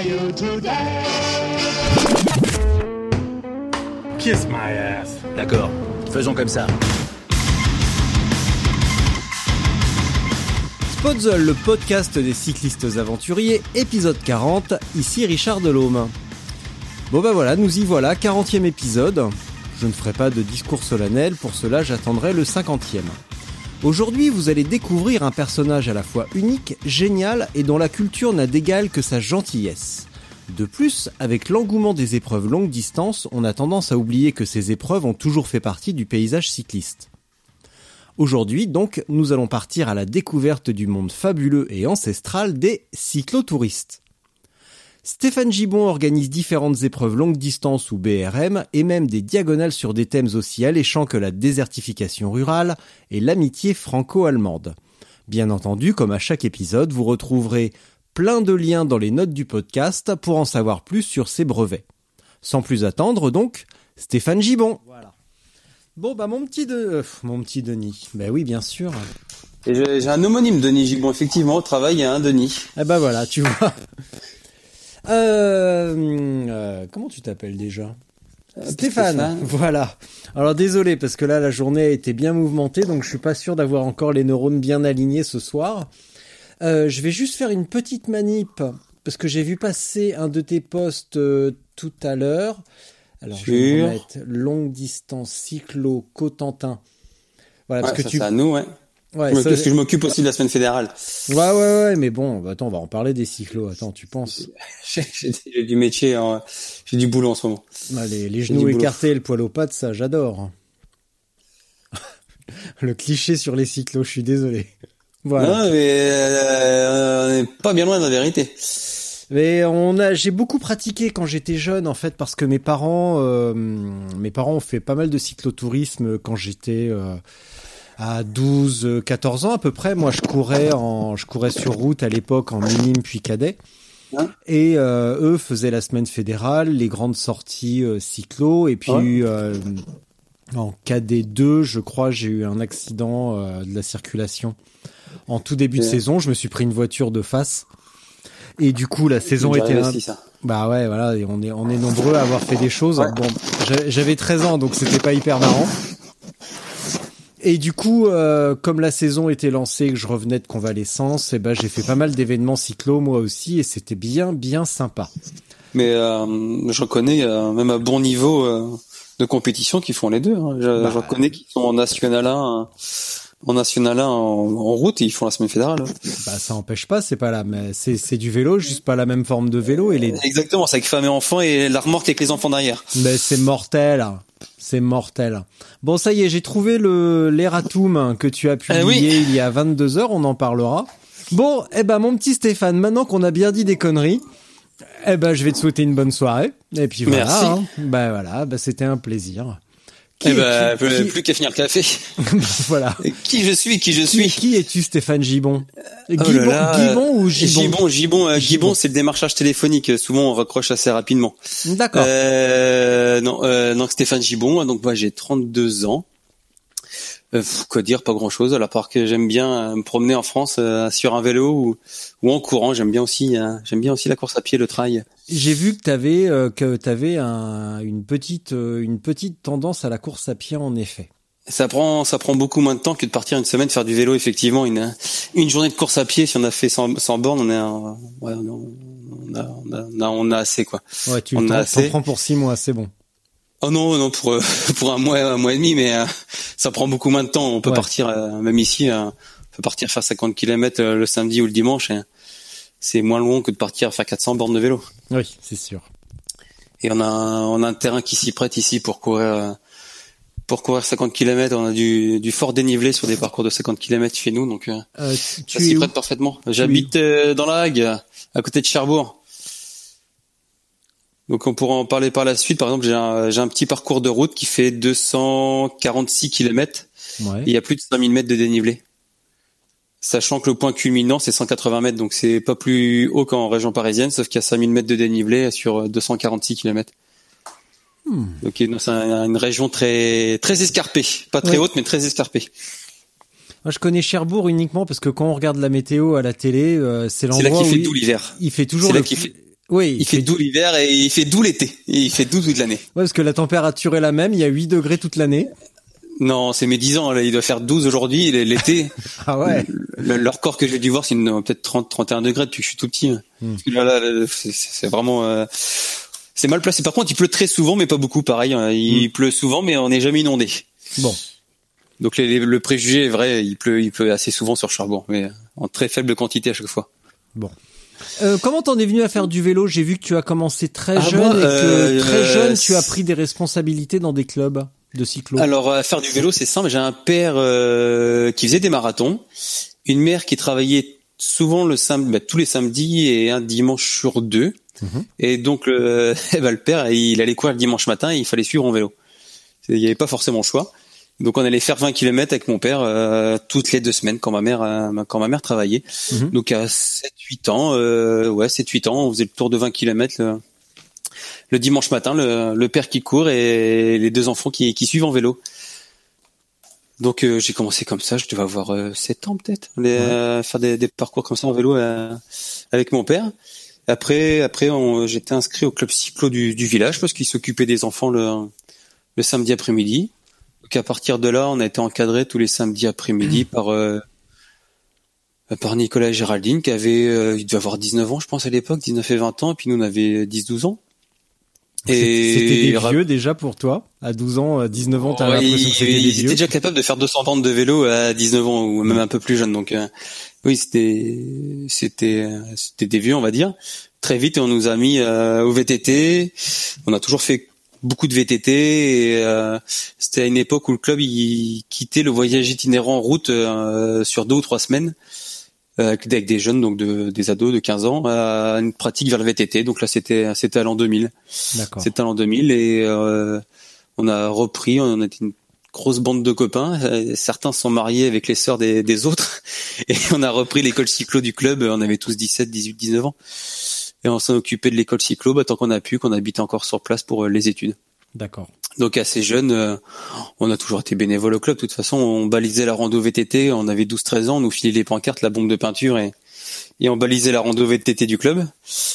are you today? kiss my ass. D'accord, faisons comme ça. Spotzol, le podcast des cyclistes aventuriers, épisode 40, ici Richard Delhomme. Bon bah voilà, nous y voilà, 40e épisode. Je ne ferai pas de discours solennel, pour cela j'attendrai le 50e. Aujourd'hui, vous allez découvrir un personnage à la fois unique, génial et dont la culture n'a d'égal que sa gentillesse. De plus, avec l'engouement des épreuves longue distance, on a tendance à oublier que ces épreuves ont toujours fait partie du paysage cycliste. Aujourd'hui, donc, nous allons partir à la découverte du monde fabuleux et ancestral des cyclotouristes. Stéphane Gibon organise différentes épreuves longue distance ou BRM et même des diagonales sur des thèmes aussi alléchants que la désertification rurale et l'amitié franco-allemande. Bien entendu, comme à chaque épisode, vous retrouverez plein de liens dans les notes du podcast pour en savoir plus sur ces brevets. Sans plus attendre donc, Stéphane Gibon. Voilà. Bon bah mon petit de... euh, mon petit Denis. Ben oui, bien sûr. Et j'ai j'ai un homonyme Denis Gibon, effectivement, au travail, il y a un Denis. Eh ben voilà, tu vois. Euh, euh, comment tu t'appelles déjà Stéphane, Stéphane. voilà. Alors désolé parce que là la journée a été bien mouvementée donc je suis pas sûr d'avoir encore les neurones bien alignés ce soir. Euh, je vais juste faire une petite manip parce que j'ai vu passer un de tes posts euh, tout à l'heure. Alors je vais mettre longue distance cyclo Cotentin. Voilà parce que ça, tu à nous, ouais. Ouais, Parce ça- que je m'occupe aussi de la semaine fédérale. ouais ouais ouais mais bon bah, attends on va en parler des cyclos attends tu penses? J'ai du métier, j'ai du boulot en ce moment. Ah, les, genoux écartés le poil aux pattes, ça, j'adore. le cliché sur les cyclos, je suis désolé. Voilà. Non, mais euh, on n'est pas bien loin de la vérité. Mais on a, j'ai beaucoup pratiqué quand j'étais jeune, en fait, parce que mes parents, euh, mes parents ont fait pas mal de cyclotourisme quand j'étais euh, à 12, euh, 14 ans à peu près. Moi, je courais en, je courais sur route à l'époque en minime puis cadet. Hein Et euh, eux faisaient la semaine fédérale, les grandes sorties euh, cyclo, et puis euh, en KD2, je crois, j'ai eu un accident euh, de la circulation. En tout début de saison, je me suis pris une voiture de face. Et du coup, la saison était un- bah ouais, voilà, et on est on est nombreux à avoir fait des choses. Bon, j'a- j'avais 13 ans, donc c'était pas hyper marrant. Et du coup, euh, comme la saison était lancée, que je revenais de convalescence, et ben j'ai fait pas mal d'événements cyclo moi aussi, et c'était bien bien sympa. Mais euh, je reconnais, euh, même à bon niveau euh, de compétition, qui font les deux. Hein. Je, Bah. je reconnais qu'ils sont en National 1, euh, en National 1 en, en route, et ils font la semaine fédérale. Bah ça empêche pas, c'est pas la, mais c'est c'est du vélo, juste pas la même forme de vélo, et les, Exactement, c'est avec femme et enfant et la remorque avec les enfants derrière. mais c'est mortel, c'est mortel. Bon ça y est, j'ai trouvé le l'erratum que tu as publié Ah oui. il y a 22 heures, on en parlera. Bon, eh ben mon petit Stéphane, maintenant qu'on a bien dit des conneries, eh ben je vais te souhaiter une bonne soirée. Et puis voilà. Merci. hein. Bah voilà, bah c'était un plaisir. Qui Eh ben, plus, Qui- plus qu'à finir le café. voilà. Qui je suis, qui je suis. qui es-tu Stéphane Gibon Oh là Gibon, là. Gibon ou Gibon Gibon, Gibon, euh, Gibon. Gibon, c'est le démarchage téléphonique. Souvent, on raccroche assez rapidement. D'accord. Euh, non, euh, donc Stéphane Gibon. Donc moi, j'ai 32 ans. Euh, quoi dire, pas grand chose. À part que j'aime bien euh, me promener en France euh, sur un vélo ou, ou en courant. J'aime bien aussi, euh, j'aime bien aussi la course à pied, le trail. J'ai vu que t'avais euh, que t'avais un, une petite euh, une petite tendance à la course à pied en effet. Ça prend, ça prend beaucoup moins de temps que de partir une semaine faire du vélo. Effectivement, une une journée de course à pied, si on a fait 100, 100 bornes, on est, un- ouais, on, a, on a, on a, on a assez quoi. Ouais, tu On t'en a assez. prends pour six mois, c'est bon. Oh non, non pour euh, pour un mois, un mois et demi, mais euh, ça prend beaucoup moins de temps. On peut Ouais. partir, euh, même ici, euh, on peut partir faire 50 km le samedi ou le dimanche. et c'est moins long que de partir faire 400 bornes de vélo. Oui, c'est sûr. Et on a un, on a un terrain qui s'y prête ici pour courir euh, pour courir 50 km, on a du, du fort dénivelé sur des parcours de 50 km chez nous, donc euh, Euh, ça tu s'y prête parfaitement. J'habite euh, dans la Hague, à côté de Cherbourg. Donc on pourra en parler par la suite. Par exemple, j'ai un, j'ai un petit parcours de route qui fait 246 km Ouais. et il y a plus de 5000 mètres de dénivelé. Sachant que le point culminant c'est 180 mètres, donc c'est pas plus haut qu'en région parisienne, sauf qu'il y a 5000 mètres de dénivelé sur 246 km. Hmm. Donc c'est un- une région très très escarpée, pas très Ouais. haute mais très escarpée. Moi, je connais Cherbourg uniquement parce que quand on regarde la météo à la télé, euh, c'est C'est là l'endroit qu'il où fait il- doux l'hiver. il fait toujours le fait- Oui, Il fait doux l'hiver et il fait doux l'été. Il fait doux toute l'année. Ouais, parce que la température est la même, il y a 8 degrés toute l'année. Non, c'est mes 10 ans, là, il doit faire 12 aujourd'hui, il est l'été. Ah ouais. Le- leur corps que j'ai dû voir, c'est peut-être 30, 31 degrés depuis que je suis tout petit. hein. Hmm. Parce que là, là, là, c'est- vraiment, euh, c'est mal placé. Par contre, il pleut très souvent, mais pas beaucoup. Pareil, hein. il Hmm. pleut souvent, mais on n'est jamais inondé. Bon. Donc les- les- le préjugé est vrai, il pleut, il pleut assez souvent sur Cherbourg, mais en très faible quantité à chaque fois. Euh, comment t'en es venu à faire du vélo? J'ai vu que tu as commencé très Ah, jeune et que euh, très euh, jeune tu as pris des responsabilités dans des clubs de cyclo. Alors à faire du vélo, c'est simple. J'ai un père euh, qui faisait des marathons, une mère qui travaillait souvent le samedi, bah, tous les samedis et un dimanche sur deux. Mhm. Et donc le, eh ben, le père, il allait courir le dimanche matin et il fallait suivre en vélo. Il n'y avait pas forcément le choix. Donc on allait faire 20 km avec mon père euh, toutes les deux semaines quand ma mère euh, quand ma mère travaillait. Mhm. Donc à 7 8 ans euh, ouais, 7 8 ans, on faisait le tour de 20 km le, le dimanche matin, le, le père qui court et les deux enfants qui, qui suivent en vélo. Donc euh, j'ai commencé comme ça, je devais avoir euh, 7 ans peut-être, euh, faire des, des parcours comme ça en vélo euh, avec mon père. Après, après, j'étais inscrit au club cyclo du, du village parce qu'il s'occupait des enfants le, le samedi après-midi. Donc à partir de là, on a été encadré tous les samedis après-midi par euh, par Nicolas et Géraldine qui avait, euh, il devait avoir 19 ans, je pense à l'époque, 19 et 20 ans, et puis nous on avait 10-12 ans. C'était des vieux déjà pour toi À 12 ans, euh, 19 ans, t'as Ouais, l'impression que c'était il des était vieux déjà capable de faire 200 bandes de vélo à 19 ans ou même un peu plus jeune. Donc euh, oui, c'était c'était c'était des vieux, on va dire. Très vite, on nous a mis euh, au VTT. On a toujours fait beaucoup de VTT. Et, euh, c'était à une époque où le club il quittait le voyage itinérant en route euh, sur deux ou trois semaines avec avec des jeunes, donc de, des ados de 15 ans, à une pratique vers le VTT. Donc là, c'était c'était à l'an 2000. D'accord. C'était en 2000 et euh, on a repris, on était une grosse bande de copains. Euh, Certains sont mariés avec les sœurs des, des autres et on a repris l'école cyclo du club. On avait tous 17, 18, 19 ans et on s'en occupait de l'école cyclo bah, tant qu'on a pu, qu'on habitait encore sur place pour euh, les études. D'accord. Donc assez jeune, euh, on a toujours été bénévole au club. De toute façon, on balisait la rando VTT. On avait 12-13 ans, on nous filait les pancartes, la bombe de peinture et, et on balisait la rando VTT du club.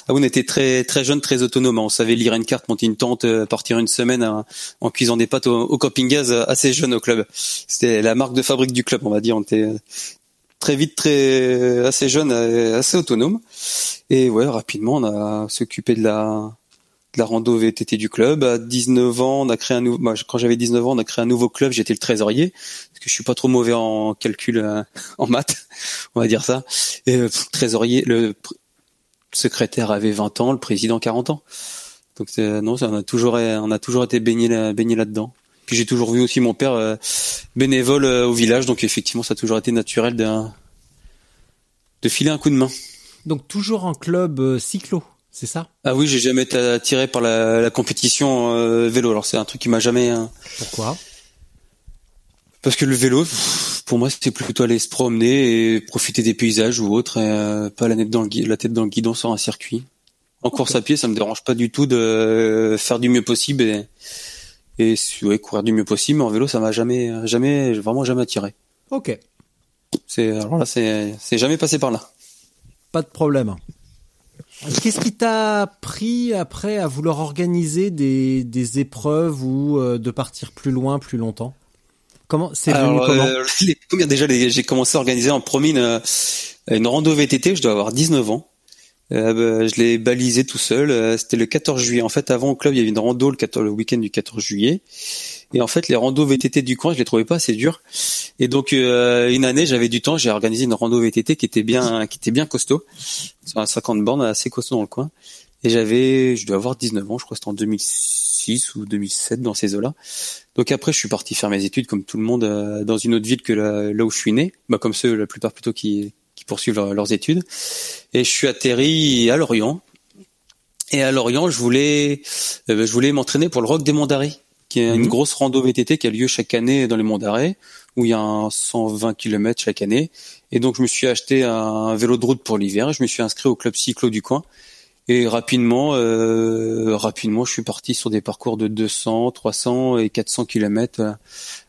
Ah, on était très très jeune, très autonome. On savait lire une carte, monter une tente, euh, partir une semaine à- en cuisant des pâtes au, au camping gaz euh, assez jeune au club. C'était la marque de fabrique du club, on va dire. On était euh, très vite, très assez jeune, assez autonome. Et ouais, rapidement, on a s'occupé de la de la rando VTT du club. À 19 ans, on a créé un nouveau. moi, quand j'avais 19 ans, on a créé un nouveau club. J'étais le trésorier parce que je suis pas trop mauvais en calcul, euh, en maths, on va dire ça. Et euh, pff, trésorier, le secrétaire avait 20 ans, le président 40 ans. Donc c'est- non, ça, on a toujours, on a toujours été baigné là, baigné là-dedans. Puis j'ai toujours vu aussi mon père euh, bénévole euh, au village, donc effectivement, ça a toujours été naturel de de filer un coup de main. Donc toujours en club euh, cyclo, c'est ça? Ah oui, j'ai jamais été attiré par la, la compétition euh, vélo. Alors c'est un truc qui m'a jamais. hein, Pourquoi? Parce que le vélo, pour moi, c'était plutôt aller se promener et profiter des paysages ou autre, et, euh, pas la tête dans le gui- la tête dans le guidon sur un circuit. En course à pied, ça me dérange pas du tout de faire du mieux possible et, et ouais, courir du mieux possible. Mais en vélo, ça m'a jamais, jamais, vraiment jamais attiré. Ok, C'est alors là, c'est jamais passé par là. pas de problème. Qu'est-ce qui t'a pris après à vouloir organiser des, des épreuves ou euh, de partir plus loin, plus longtemps? Comment c'est venu Alors, comment? euh, les- déjà j'ai commencé à organiser en premier une, une rando VTT, je dois avoir 19 ans. Euh, bah, je l'ai balisé tout seul. euh, C'était le 14 juillet. En fait, avant au club, il y avait une rando le, 14 le week-end du 14 juillet. Et en fait, les randos VTT du coin, je les trouvais pas assez durs. Et donc, euh, une année, j'avais du temps, j'ai organisé une rando VTT qui était bien, qui était bien costaud, sur un 50 bornes assez costaud dans le coin. Et j'avais, je dois avoir 19 ans, je crois c'était en 2006 ou 2007 dans ces eaux-là. Donc après, je suis parti faire mes études comme tout le monde euh, dans une autre ville que là où je suis né, bah, comme ceux la plupart plutôt qui, qui poursuivent leurs études. Et je suis atterri à Lorient. Et à Lorient, je voulais, euh, je voulais m'entraîner pour le Rock des Monts d'Arrée, qui est une mhm. grosse rando VTT qui a lieu chaque année dans les Monts d'Arrée, où il y a un 120 km chaque année. Et donc, je me suis acheté un vélo de route pour l'hiver. Je me suis inscrit au club cyclo du coin. Et rapidement, euh, rapidement, je suis parti sur des parcours de 200, 300 et 400 km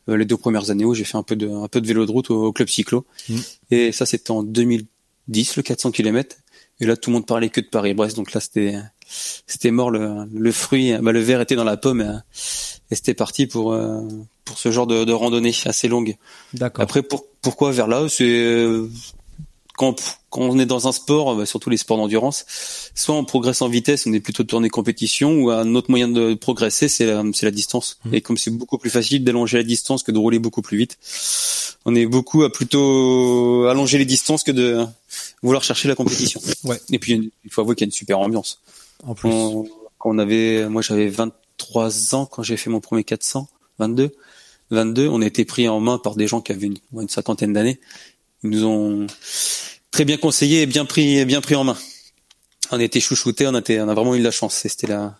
euh, les deux premières années où j'ai fait un peu de un peu de vélo de route au, club cyclo. Mm. Et ça, c'était en 2010, le 400 km. Et là, tout le monde parlait que de Paris-Brest. Donc là, c'était c'était mort le, le fruit. Bah, le verre était dans la pomme. Et, c'était parti pour euh, pour ce genre de, de randonnée assez longue. D'accord. Après, pour, pourquoi vers là? C'est quand, quand on est dans un sport, bah, surtout les sports d'endurance, soit on progresse en vitesse, on est plutôt tourné compétition, ou un autre moyen de progresser, c'est la, la distance. Mmh. Et comme c'est beaucoup plus facile d'allonger la distance que de rouler beaucoup plus vite, on est beaucoup à plutôt allonger les distances que de vouloir chercher la compétition. Ouais. Et puis il faut avouer qu'il y a une super ambiance. En plus, on avait, moi j'avais 23 ans quand j'ai fait mon premier 400, 22. 22, on été pris en main par des gens qui avaient une, cinquantaine d'années. Ils nous ont très bien conseillé et bien pris, bien pris en main. On été chouchoutés, on on a vraiment eu de la chance. C'était la,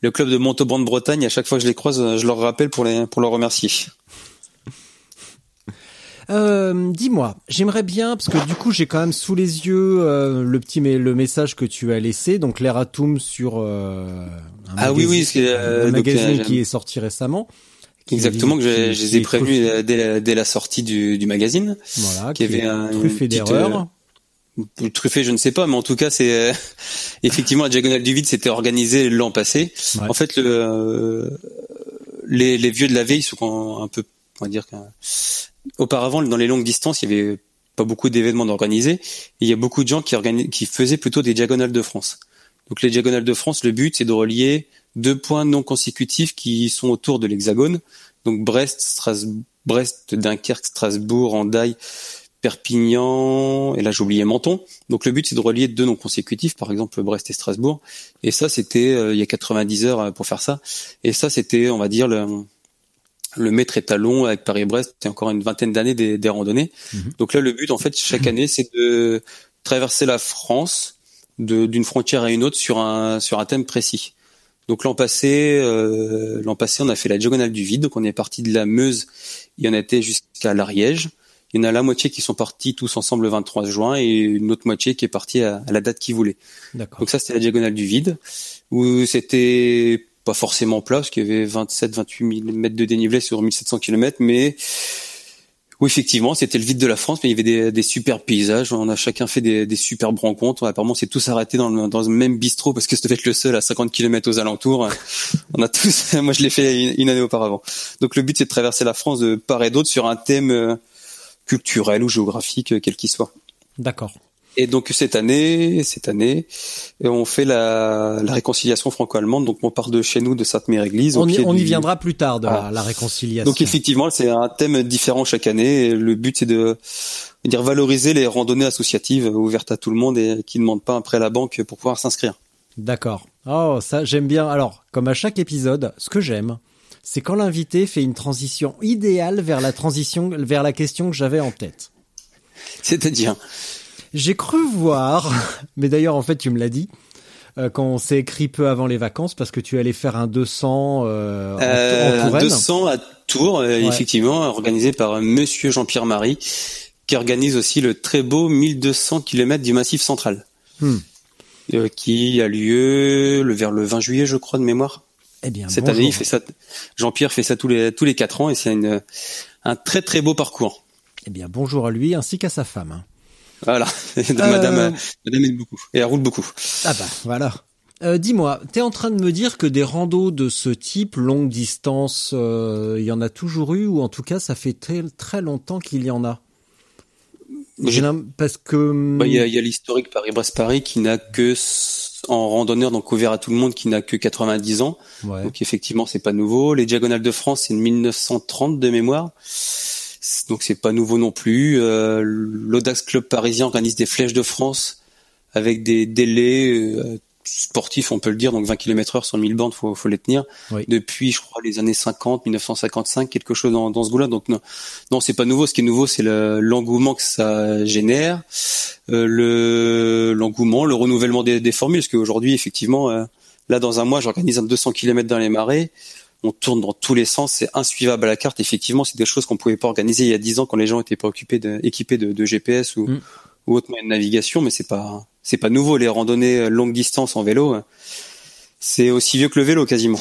le club de Montauban de Bretagne. À chaque fois que je les croise, je leur rappelle pour les, pour leur remercier. Euh, dis-moi, j'aimerais bien parce que du coup j'ai quand même sous les yeux euh, le petit le message que tu as laissé, donc l'Eratum sur euh, un ah oui oui, c'est un magazine qui est sorti récemment. Exactement, que je, les ai prévenus dès, dès, la sortie du, du magazine. Voilà, qui, avait un truffé d'erreurs. Euh, truffé, je ne sais pas, mais en tout cas, c'est euh, effectivement la diagonale du vide, s'était organisé l'an passé. En fait, le, euh, les, les, vieux de la veille sont un peu, on va dire, auparavant dans les longues distances, il y avait pas beaucoup d'événements d'organiser. Il y a beaucoup de gens qui, faisaient plutôt des diagonales de France. Donc les diagonales de France, le but c'est de relier deux points non consécutifs qui sont autour de l'hexagone. Donc Brest, Strasbourg, Brest, Dunkerque, Strasbourg, Andaille, Perpignan, et là oublié Menton. Donc le but c'est de relier deux noms consécutifs, par exemple Brest et Strasbourg. Et ça c'était euh, il y a 90 heures euh, pour faire ça. Et ça c'était, on va dire, le, le maître étalon avec Paris-Brest, c'est encore une vingtaine d'années des, des randonnées. Mhm. Donc là le but en fait chaque année c'est de traverser la France d'une frontière à une autre sur un sur un thème précis. Donc l'an passé, euh, l'an passé, on a fait la diagonale du vide. Donc on est parti de la Meuse, il y en a été jusqu'à l'Ariège. Il y en a la moitié qui sont partis tous ensemble le 23 juin et une autre moitié qui est partie à, la date qu'ils voulaient. Donc ça c'était la diagonale du vide où c'était pas forcément plat parce qu'il y avait 27-28 000 mètres de dénivelé sur 1700 km, mais oui, effectivement, c'était le vide de la France, mais il y avait des, des super paysages. On a chacun fait des, des superbes rencontres. Apparemment, c'est tous arrêtés dans le, dans le même bistrot parce que c'était être le seul à 50 km aux alentours. On a tous, moi je l'ai fait une, année auparavant. Donc le but c'est de traverser la France de part et d'autre sur un thème euh, culturel ou géographique, euh, quel qu'il soit. D'accord. Et donc cette année, cette année, on fait la, la réconciliation franco-allemande. Donc on part de chez nous, de Sainte-Mère-Église. On, y, on y viendra plus tard de la, réconciliation. Donc effectivement, c'est un thème différent chaque année. Et le but c'est de dire valoriser les randonnées associatives ouvertes à tout le monde et qui ne demandent pas un prêt à la banque pour pouvoir s'inscrire. D'accord. Oh, ça j'aime bien. Alors, comme à chaque épisode, ce que j'aime, c'est quand l'invité fait une transition idéale vers la transition vers la question que j'avais en tête. C'est-à-dire? J'ai cru voir, mais d'ailleurs en fait tu me l'as dit, euh, quand on s'est écrit peu avant les vacances parce que tu allais faire un 200 euh, en, euh, Un 200 à Tours, euh, effectivement, organisé par Monsieur Jean-Pierre Marie, qui organise aussi le très beau 1200 km du Massif Central, hmm. qui a lieu le, vers le 20 juillet, je crois, de mémoire. Eh bien, cette année, il fait ça. Jean-Pierre fait ça tous les tous les quatre ans et c'est un très très beau parcours. Eh bien, bonjour à lui ainsi qu'à sa femme. Voilà, madame, euh. madame aime beaucoup et elle roule beaucoup. Ah bah voilà. Euh, Dis-moi, t'es en train de me dire que des randos de ce type, longue distance, il euh, y en a toujours eu, ou en tout cas, ça fait très, très longtemps qu'il y en a? Parce que bah, il y a, l'historique Paris-Brest-Paris qui n'a que en randonneur donc ouvert à tout le monde qui n'a que 90 ans. Donc effectivement, c'est pas nouveau. Les diagonales de France, c'est de 1930 de mémoire donc c'est pas nouveau non plus. Euh, L'Audax Club parisien organise des flèches de France avec des délais euh, sportif, on peut le dire, donc 20 km heure sur 1000 bornes, faut, faut les tenir. Oui. Depuis, je crois, les années 50, 1955, quelque chose dans, dans ce goût-là. Donc non, non, c'est pas nouveau. Ce qui est nouveau, c'est le- l'engouement que ça génère, euh, le l'engouement, le renouvellement des, des formules. Parce qu'aujourd'hui, effectivement, euh, là, dans un mois, j'organise un 200 km dans les marais. On tourne dans tous les sens, c'est insuivable à la carte. Effectivement, c'est des choses qu'on pouvait pas organiser il y a 10 ans quand les gens étaient pas occupés de, équipés de, de GPS ou, Mm. ou autre moyen de navigation. Mais c'est pas, c'est pas nouveau. Les randonnées longue distance en vélo, euh, c'est aussi vieux que le vélo quasiment.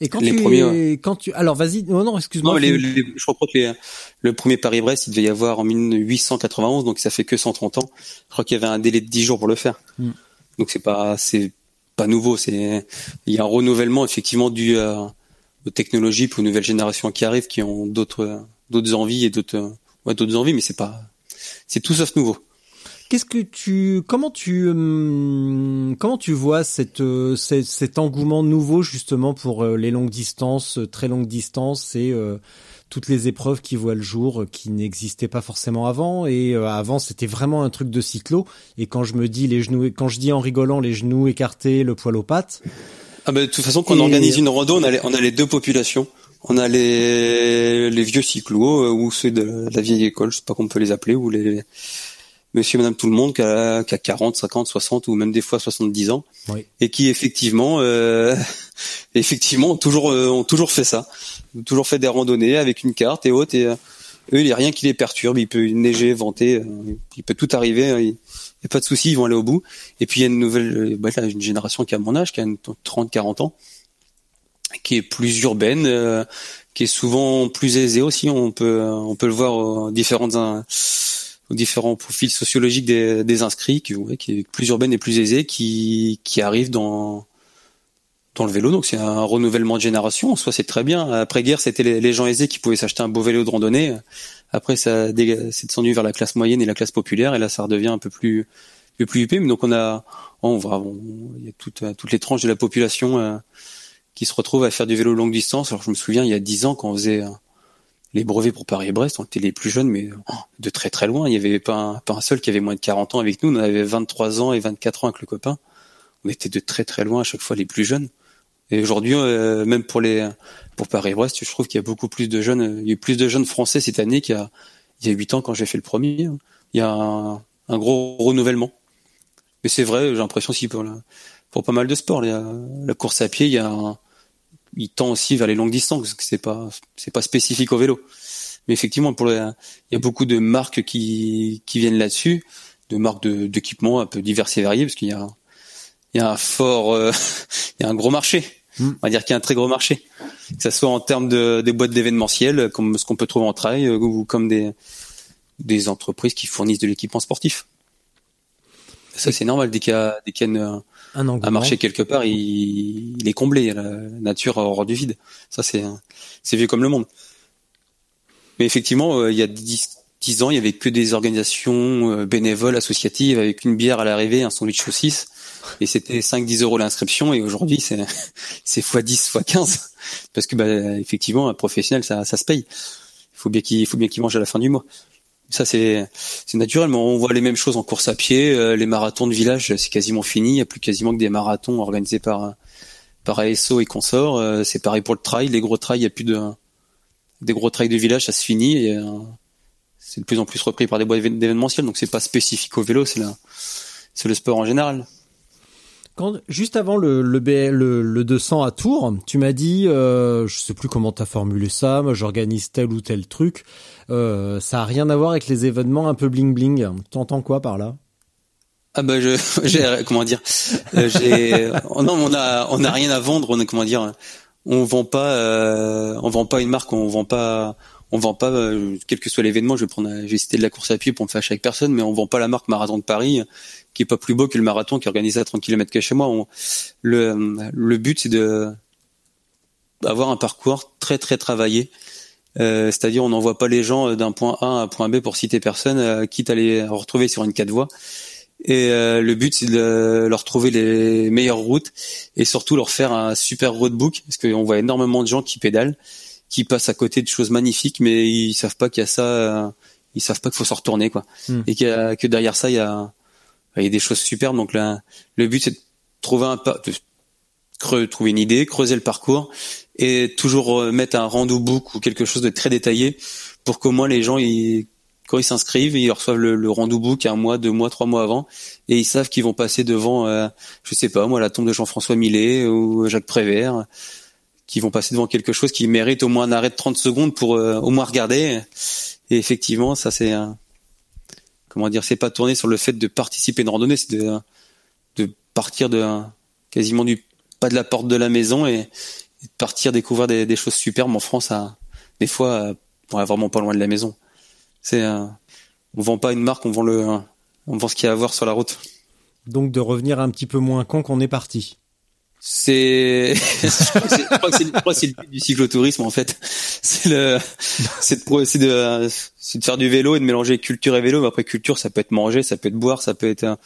Et quand Les tu, premiers, quand tu, alors vas-y, non, non, excuse-moi. Non, mais les, finis. les- je crois que le premier Paris-Brest, il devait y avoir en 1891, donc ça fait que 130 ans. Je crois qu'il y avait un délai de 10 jours pour le faire. Mm. Donc c'est pas, c'est pas nouveau. C'est, il y a un renouvellement effectivement dû à- aux technologies, puis aux nouvelles générations qui arrivent, qui ont d'autres, d'autres envies et d'autres, ouais, d'autres envies, mais c'est pas, c'est tout sauf nouveau. Qu'est-ce que tu, comment tu, hum, comment tu vois cette, euh, cet, engouement nouveau justement pour euh, les longues distances, euh, très longues distances et euh, toutes les épreuves qui voient le jour, euh, qui n'existaient pas forcément avant. Et euh, avant, c'était vraiment un truc de cyclo. Et quand je me dis les genoux, quand je dis en rigolant les genoux écartés, le poil aux pattes, Ah bah, de toute façon, quand Et- on organise une rando, on a les, on a les deux populations. On a les, les vieux cyclos euh, ou ceux de la vieille école, je sais pas comment on peut les appeler, ou les monsieur et madame tout le monde qui a, qui a 40, 50, 60 ou même des fois 70 ans Oui. et qui effectivement euh, effectivement ont toujours euh, ont toujours fait ça. Ont toujours fait des randonnées avec une carte et autres et euh, eux, il y a rien qui les perturbe, il peut neiger, venter, euh, il peut tout arriver, hein, il n'y a pas de souci, ils vont aller au bout. Et puis il y a une nouvelle, euh, bah, là, une génération qui a mon âge, qui a une 30-40 ans, qui est plus urbaine, euh, qui est souvent plus aisée aussi. On peut, on peut le voir aux différentes, aux différents profils sociologiques des, des inscrits, qui, ouais, qui est plus urbaine et plus aisée, qui, qui arrive dans dans le vélo. Donc c'est un renouvellement de génération. En soi, c'est très bien. Après guerre, c'était les, gens aisés qui pouvaient s'acheter un beau vélo de randonnée. Après, ça c'est descendu vers la classe moyenne et la classe populaire, et là, ça redevient un peu plus, peu plus huppé. Mais donc on a, on on- il y a toutes, toutes les tranches de la population euh, qui se retrouvent à faire du vélo longue distance. Alors je me souviens, il y a dix ans, quand on faisait les brevets pour Paris et Brest, on était les plus jeunes, mais oh, de très très loin. Il y avait pas un, seul qui avait moins de 40 ans avec nous. On avait 23 ans et 24 ans avec le copain. On était de très très loin à chaque fois les plus jeunes. Et aujourd'hui, euh, même pour les pour Paris et Brest, je trouve qu'il y a beaucoup plus de jeunes. Il y a plus de jeunes français cette année qu'il y a il y a huit ans quand j'ai fait le premier. Il y a un, gros renouvellement. Mais c'est vrai, j'ai l'impression aussi pour pour pas mal de sports, la course à pied, il y a un, il tend aussi vers les longues distances, parce que c'est pas c'est pas spécifique au vélo. Mais effectivement, pour le, il y a beaucoup de marques qui qui viennent là-dessus, de marques de d'équipements un peu diverses et variées, parce qu'il y a il y a un fort, euh, il y a un gros marché. Mm. On va dire qu'il y a un très gros marché, que ça soit en termes de des boîtes d'événementiel, comme ce qu'on peut trouver en trail, euh, ou comme des des entreprises qui fournissent de l'équipement sportif. Ça c'est normal dès qu'il y a dès qu'il y a une- un marché quelque part, il, est comblé, a la nature hors du vide. Ça c'est c'est vieux comme le monde. Mais effectivement, euh, il y a 10, 10 ans, il y avait que des organisations euh, bénévoles, associatives, avec une bière à l'arrivée, un sandwich saucisse, et c'était 5-10 euros l'inscription, et aujourd'hui c'est c'est fois 10, fois 15, parce que bah, effectivement, un professionnel, ça, se paye. Il faut bien qu'il il faut bien qu'il mange à la fin du mois. Ça c'est naturel, mais on voit les mêmes choses en course à pied, euh, les marathons de village, c'est quasiment fini, il n'y a plus quasiment que des marathons organisés par par ASO et consorts. Euh, c'est pareil pour le trail, les gros trails, il y a plus de des gros trails de village, ça se finit et euh, c'est de plus en plus repris par des boîtes d'événementiel, donc c'est pas spécifique au vélo, c'est le sport en général. Quand, juste avant le, le, le, le 200 à Tours, tu m'as dit, euh, je sais plus comment t'as formulé ça, moi j'organise tel ou tel truc. Euh, ça a rien à voir avec les événements un peu bling bling. T'entends quoi par là? Ah bah je j'ai comment dire euh, j'ai oh on a on a rien à vendre on a comment dire on vend pas euh, on vend pas une marque on vend pas on vend pas euh, quel que soit l'événement je vais prendre j'ai cité de la course à pied pour me fâcher avec personne mais on vend pas la marque marathon de Paris qui est pas plus beau que le marathon qui est organisé à 30 km que chez moi. On, le le but c'est de avoir un parcours très très travaillé. Euh, c'est-à-dire on n'envoie pas les gens d'un point A à un point B pour citer personne euh, quitte à les retrouver sur une quatre voies. Et euh, le but, c'est de leur trouver les meilleures routes et surtout leur faire un super roadbook parce qu'on voit énormément de gens qui pédalent, qui passent à côté de choses magnifiques, mais ils savent pas qu'il y a ça, euh, ils savent pas qu'il faut se retourner quoi, Hmm. et qu'il y a, que derrière ça, il y a, il y a des choses superbes. Donc là, le but, c'est trouver un pas, trouver une idée, creuser le parcours et toujours euh, mettre un rendez book ou quelque chose de très détaillé pour qu'au moins les gens ils quand ils s'inscrivent, ils reçoivent le, le rendez book un mois, deux mois, trois mois avant, et ils savent qu'ils vont passer devant, euh, je sais pas, moi, la tombe de Jean-François Millet ou Jacques Prévert, qui vont passer devant quelque chose qui mérite au moins un arrêt de 30 secondes pour euh, au moins regarder. Et effectivement, ça c'est un, comment dire, c'est pas tourné sur le fait de participer à une randonnée, c'est de, partir de quasiment du pas de la porte de la maison et, de partir découvrir des, choses superbes en France à des fois euh, vraiment pas loin de la maison. C'est euh, on vend pas une marque, on vend le on vend ce qu'il y a à voir sur la route. Donc de revenir un petit peu moins con qu'on est parti. C'est, je crois que c'est le but du cyclotourisme en fait. C'est le, c'est de, c'est de, c'est de faire du vélo et de mélanger culture et vélo. Mais après culture, ça peut être manger, ça peut être boire, ça peut être,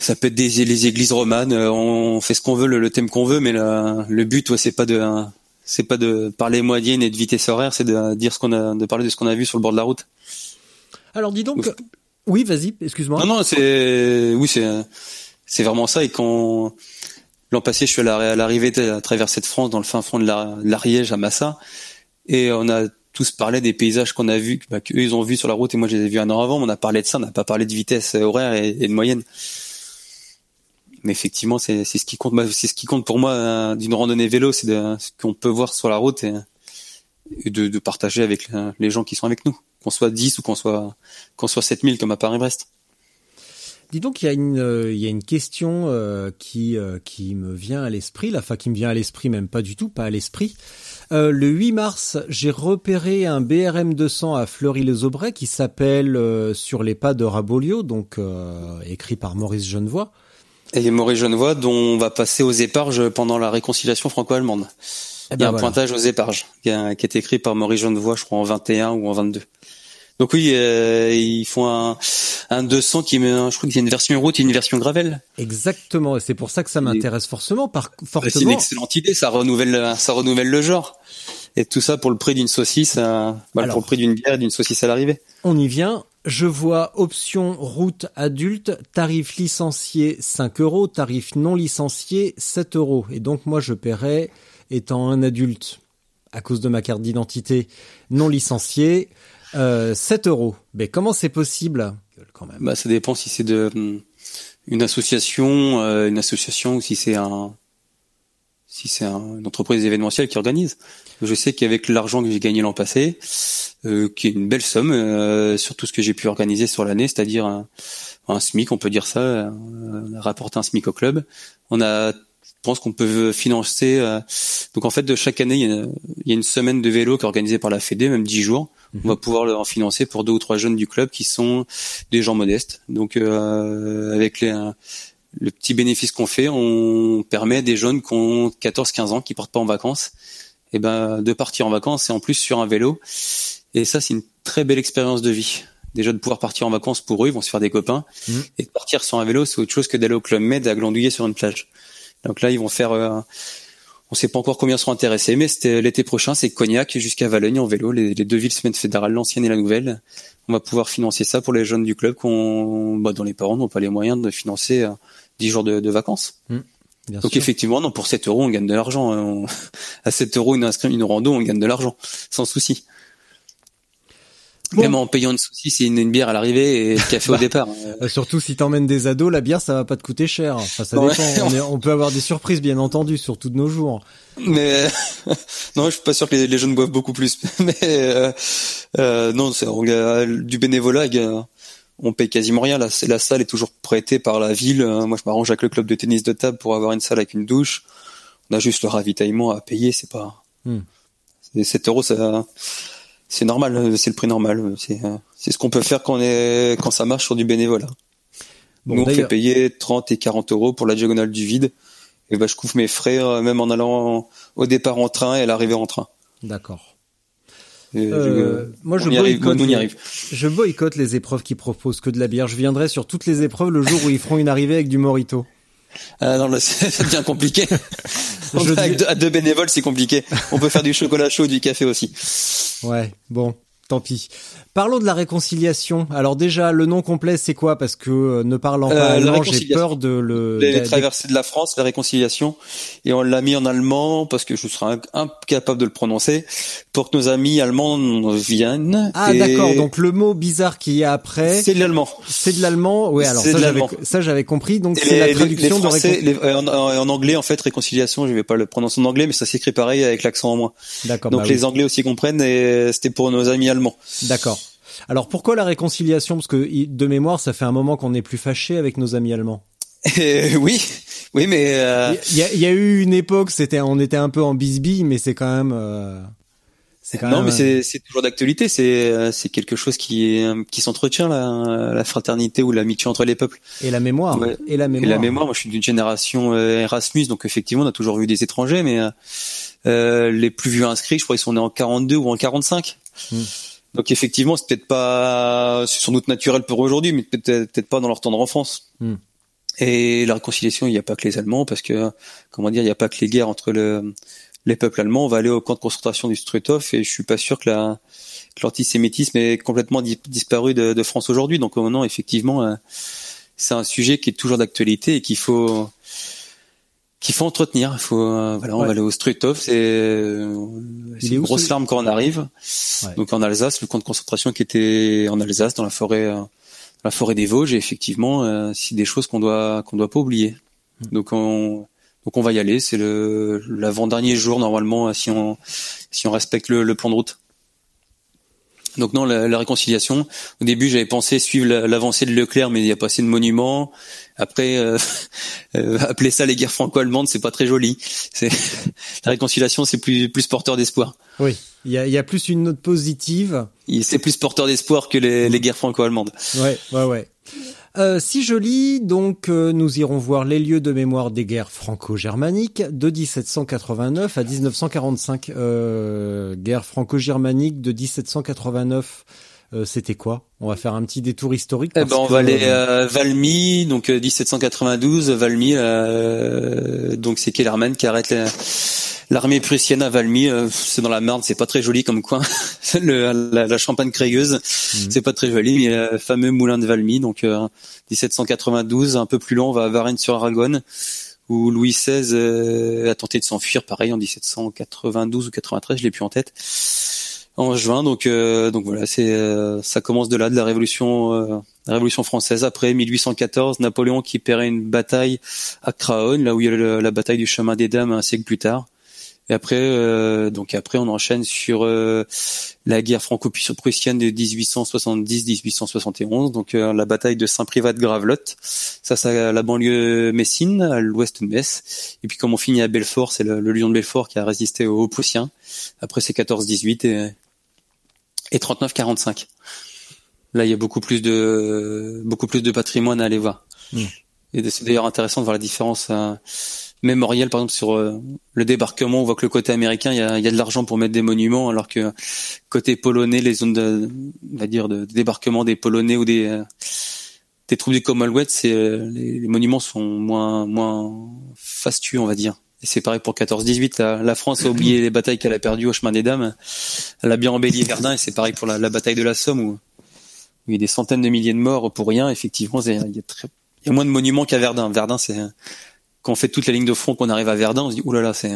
ça peut être des les églises romanes. On fait ce qu'on veut, le, thème qu'on veut, mais le, le but, ouais, c'est pas de, c'est pas de parler moyenne et de vitesse horaire, c'est de dire ce qu'on a, de parler de ce qu'on a vu sur le bord de la route. Alors dis donc, oui, vas-y, excuse-moi. Non, non, c'est, oui, c'est, c'est vraiment ça. Et quand l'an passé, je suis à l'arrivée à traverser de France dans le fin fond de l'Ariège à Massa, et on a tous parlé des paysages qu'on a vus, bah, qu'eux ils ont vus sur la route et moi je les ai vus un an avant. On a parlé de ça, on n'a pas parlé de vitesse horaire et, de moyenne. Mais effectivement, c'est ce qui compte. C'est ce qui compte pour moi hein, d'une randonnée vélo, c'est ce qu'on peut voir sur la route et, de, de, partager avec les gens qui sont avec nous, qu'on soit 10 ou qu'on soit qu'on soit 7000 comme à Paris-Brest. Dis donc, il y a une, euh, il y a une question euh, qui, euh, qui me vient à l'esprit, la enfin qui me vient à l'esprit, même pas du tout, pas à l'esprit. le 8 mars, j'ai repéré un BRM 200 à Fleury-les-Aubrais qui s'appelle Sur les pas de Rabolio, donc écrit par Maurice Genevoix. Et Maurice Genevoix, dont on va passer aux éparges pendant la réconciliation franco-allemande. Eh il y a ben un pointage aux éparges qui, est écrit par Maurice Genevoix, je crois en 21 ou en 22. Donc oui, euh, ils font un, un 200 qui met, je crois qu'il y a une version route et une version gravel. Exactement, et c'est pour ça que ça m'intéresse forcément. Par fortement. C'est une excellente idée, ça renouvelle, ça renouvelle le genre. Et tout ça pour le prix d'une saucisse, euh, bah, pour le prix d'une bière et d'une saucisse à l'arrivée. On y vient. Je vois option route adulte, tarif licencié 5 euros, tarif non licencié 7 euros. Et donc moi je paierai, étant un adulte, à cause de ma carte d'identité non licenciée, euh, 7 euros. Mais comment c'est possible quand même? Bah ça dépend si c'est de hum, une association, euh, une association ou si c'est un si c'est un, une entreprise événementielle qui organise. Je sais qu'avec l'argent que j'ai gagné l'an passé, euh, qui est une belle somme euh, sur tout ce que j'ai pu organiser sur l'année, c'est-à-dire un, SMIC, on peut dire ça, euh, rapporter un SMIC au club. On a je pense qu'on peut financer. Euh, donc en fait, de chaque année, il y, a, une semaine de vélo qui est organisée par la Fédé, même dix jours. On va pouvoir en financer pour deux ou trois jeunes du club qui sont des gens modestes. Donc euh, avec les, le petit bénéfice qu'on fait, on permet à des jeunes qui ont 14-15 ans, qui partent pas en vacances, et eh ben de partir en vacances et en plus sur un vélo. Et ça, c'est une très belle expérience de vie déjà de pouvoir partir en vacances pour eux, ils vont se faire des copains. Mhm. Et de partir sur un vélo, c'est autre chose que d'aller au club Med à glandouiller sur une plage. Donc là, ils vont faire. Euh, on ne sait pas encore combien seront intéressés, mais c'était l'été prochain, c'est Cognac jusqu'à Valogne en vélo, les, deux villes semaines fédérales, l'ancienne et la nouvelle. On va pouvoir financer ça pour les jeunes du club qu'on, bah, dont les parents n'ont pas les moyens de financer 10 euh, jours de, vacances. Mmh, Donc effectivement, non, pour 7 euros, on gagne de l'argent. Hein. à 7 euros, une, une rando, on gagne de l'argent, sans souci. Même en payant une saucisse et une, bière à l'arrivée et le café au bah, départ. Euh, surtout si t'emmènes des ados, la bière ça va pas te coûter cher. Enfin, ça dépend. On, peut avoir des surprises bien entendu, surtout de nos jours. Mais non, je suis pas sûr que les, jeunes boivent beaucoup plus. Mais euh, euh, non, c'est du bénévolat. On paye quasiment rien. La, la salle est toujours prêtée par la ville. Moi, je m'arrange avec le club de tennis de table pour avoir une salle avec une douche. On a juste le ravitaillement à payer. C'est pas. Hmm. 7 euros, ça c'est normal, euh, c'est le prix normal. Euh, euh, c'est ce qu'on peut faire quand, on est, quand ça marche sur du bénévolat. Bon, Nous, on fait payer 30 et 40 euros pour la diagonale du vide. Et ben, je couvre mes frais même en allant au départ en train et à l'arrivée en train. D'accord. moi, je boycotte, les, je boycotte les épreuves qui proposent que de la bière. Je viendrai sur toutes les épreuves le jour où ils feront une arrivée avec du morito. Ah non, ça devient compliqué. à deux bénévoles, c'est compliqué. On peut faire du chocolat chaud, du café aussi. Ouais, bon. Tant pis. Parlons de la réconciliation. Alors déjà, le nom complet, c'est quoi? Parce que euh, ne parlant pas Euh, allemand, j'ai réconciliation. peur de le. les traversées de la France, la réconciliation, et on l'a mis en allemand parce que je serais inc- incapable de le prononcer pour que nos amis allemands viennent. Ah Et d'accord. Donc le mot bizarre qu'il y a après, c'est de l'allemand. c'est de l'allemand. Ouais, alors C'est ça de j'avais l'allemand. ça j'avais compris. Donc c'est la traduction les de Français, récon- les- euh, en, en- en anglais en fait réconciliation, je vais pas le prononcer en anglais, mais ça s'écrit pareil avec l'accent en moins. D'accord. Donc bah les oui. Anglais aussi comprennent et c'était pour nos amis allemands. D'accord. Alors pourquoi la réconciliation? Parce que de mémoire, ça fait un moment qu'on n'est plus fâché avec nos amis allemands. Et oui, oui, mais euh, Il y, a, il y a eu une époque, c'était, on était un peu en bisbille, mais c'est quand même, euh, c'est quand non, même. mais c'est toujours d'actualité. C'est euh, c'est quelque chose qui est, qui s'entretient la, la fraternité ou l'amitié entre les peuples. et la mémoire, Ouais. et la Et mémoire. la mémoire, moi je suis d'une génération euh, Erasmus, donc effectivement on a toujours vu des étrangers, mais euh, euh, les plus vieux inscrits, je crois ils sont nés en 42 ou en 45. Hmm. Donc effectivement c'est peut-être pas, c'est sans doute naturel pour aujourd'hui, mais peut-être pas dans leur tendre enfance. Hmm. Et la réconciliation, il n'y a pas que les Allemands, parce que comment dire, il n'y a pas que les guerres entre le, les peuples allemands. On va aller au camp de concentration du Struthof, et je suis pas sûr que la que l'antisémitisme est complètement di- disparu de, de France aujourd'hui. Donc euh, non, effectivement, euh, c'est un sujet qui est toujours d'actualité et qu'il faut qu'il faut entretenir. Il faut euh, voilà, on Ouais. va aller au Struthof, c'est euh, Il c'est est une grosse larme quand on arrive. Ouais. Donc en Alsace, le camp de concentration qui était en Alsace, dans la forêt, euh, la forêt des Vosges, et effectivement, euh, c'est des choses qu'on doit qu'on doit pas oublier. Hmm. Donc on donc on va y aller. C'est le l'avant-dernier jour normalement si on si on respecte le, le plan de route. Donc non, la, la réconciliation. Au début, j'avais pensé suivre la- l'avancée de Leclerc, mais il n'y a pas assez de monuments. Après, euh, euh, appeler ça les guerres franco-allemandes, c'est pas très joli. C'est la réconciliation, c'est plus plus porteur d'espoir. Oui. Il y a, y a plus une note positive. C'est plus porteur d'espoir que les, les guerres franco-allemandes. Ouais, ouais, ouais. Euh, si je lis, donc, euh, nous irons voir les lieux de mémoire des guerres franco-germaniques de 1789 à 1945. Euh, guerre franco-germanique de 1789, euh, c'était quoi? On va faire un petit détour historique. Eh ben, on va aller euh, à Valmy, donc euh, 1792, Valmy, euh, donc c'est Kellerman qui arrête la- l'armée prussienne à Valmy. euh, c'est dans la Marne, c'est pas très joli comme coin. Le- la, la Champagne crayeuse, Mhm. c'est pas très joli, mais le fameux moulin de Valmy, donc euh, 1792, un peu plus loin, on va à Varennes-sur-Aragonne, où Louis XVI euh, a tenté de s'enfuir, pareil en 1792 ou 93, je l'ai plus en tête en juin. Donc, euh, donc voilà, c'est euh, ça commence de là, de la révolution, euh, la révolution française. Après 1814, Napoléon qui paierait une bataille à Craonne, là où il y a le- la bataille du chemin des Dames un siècle plus tard. Et après, euh, donc après, on enchaîne sur euh, la guerre franco-prussienne de 1870-1871, donc euh, la bataille de Saint-Privat de Gravelotte. Ça, c'est la banlieue messine, à l'ouest de Metz. Et puis, comme on finit à Belfort, c'est le, le lion de Belfort qui a résisté aux Prussiens. Après, c'est 14-18 et, et 39-45. Là, il y a beaucoup plus de beaucoup plus de patrimoine à aller voir. Mm. Et c'est d'ailleurs intéressant de voir la différence euh, mémorielle, par exemple sur euh, le débarquement. On voit que le côté américain, il y a, y a de l'argent pour mettre des monuments, alors que côté polonais, les zones de, on va dire, de, débarquement des Polonais ou des euh, des troupes du Commonwealth, c'est euh, les, monuments sont moins moins fastueux, on va dire. Et c'est pareil pour 14-18. La, la France a oublié les batailles qu'elle a perdues au chemin des dames. Elle a bien embelli Verdun et c'est pareil pour la, bataille de la Somme où, il y a des centaines de milliers de morts pour rien. Effectivement, il y a, très, il y a moins de monuments qu'à Verdun. Verdun, c'est quand on fait toute la ligne de front qu'on arrive à Verdun, on se dit oulala, c'est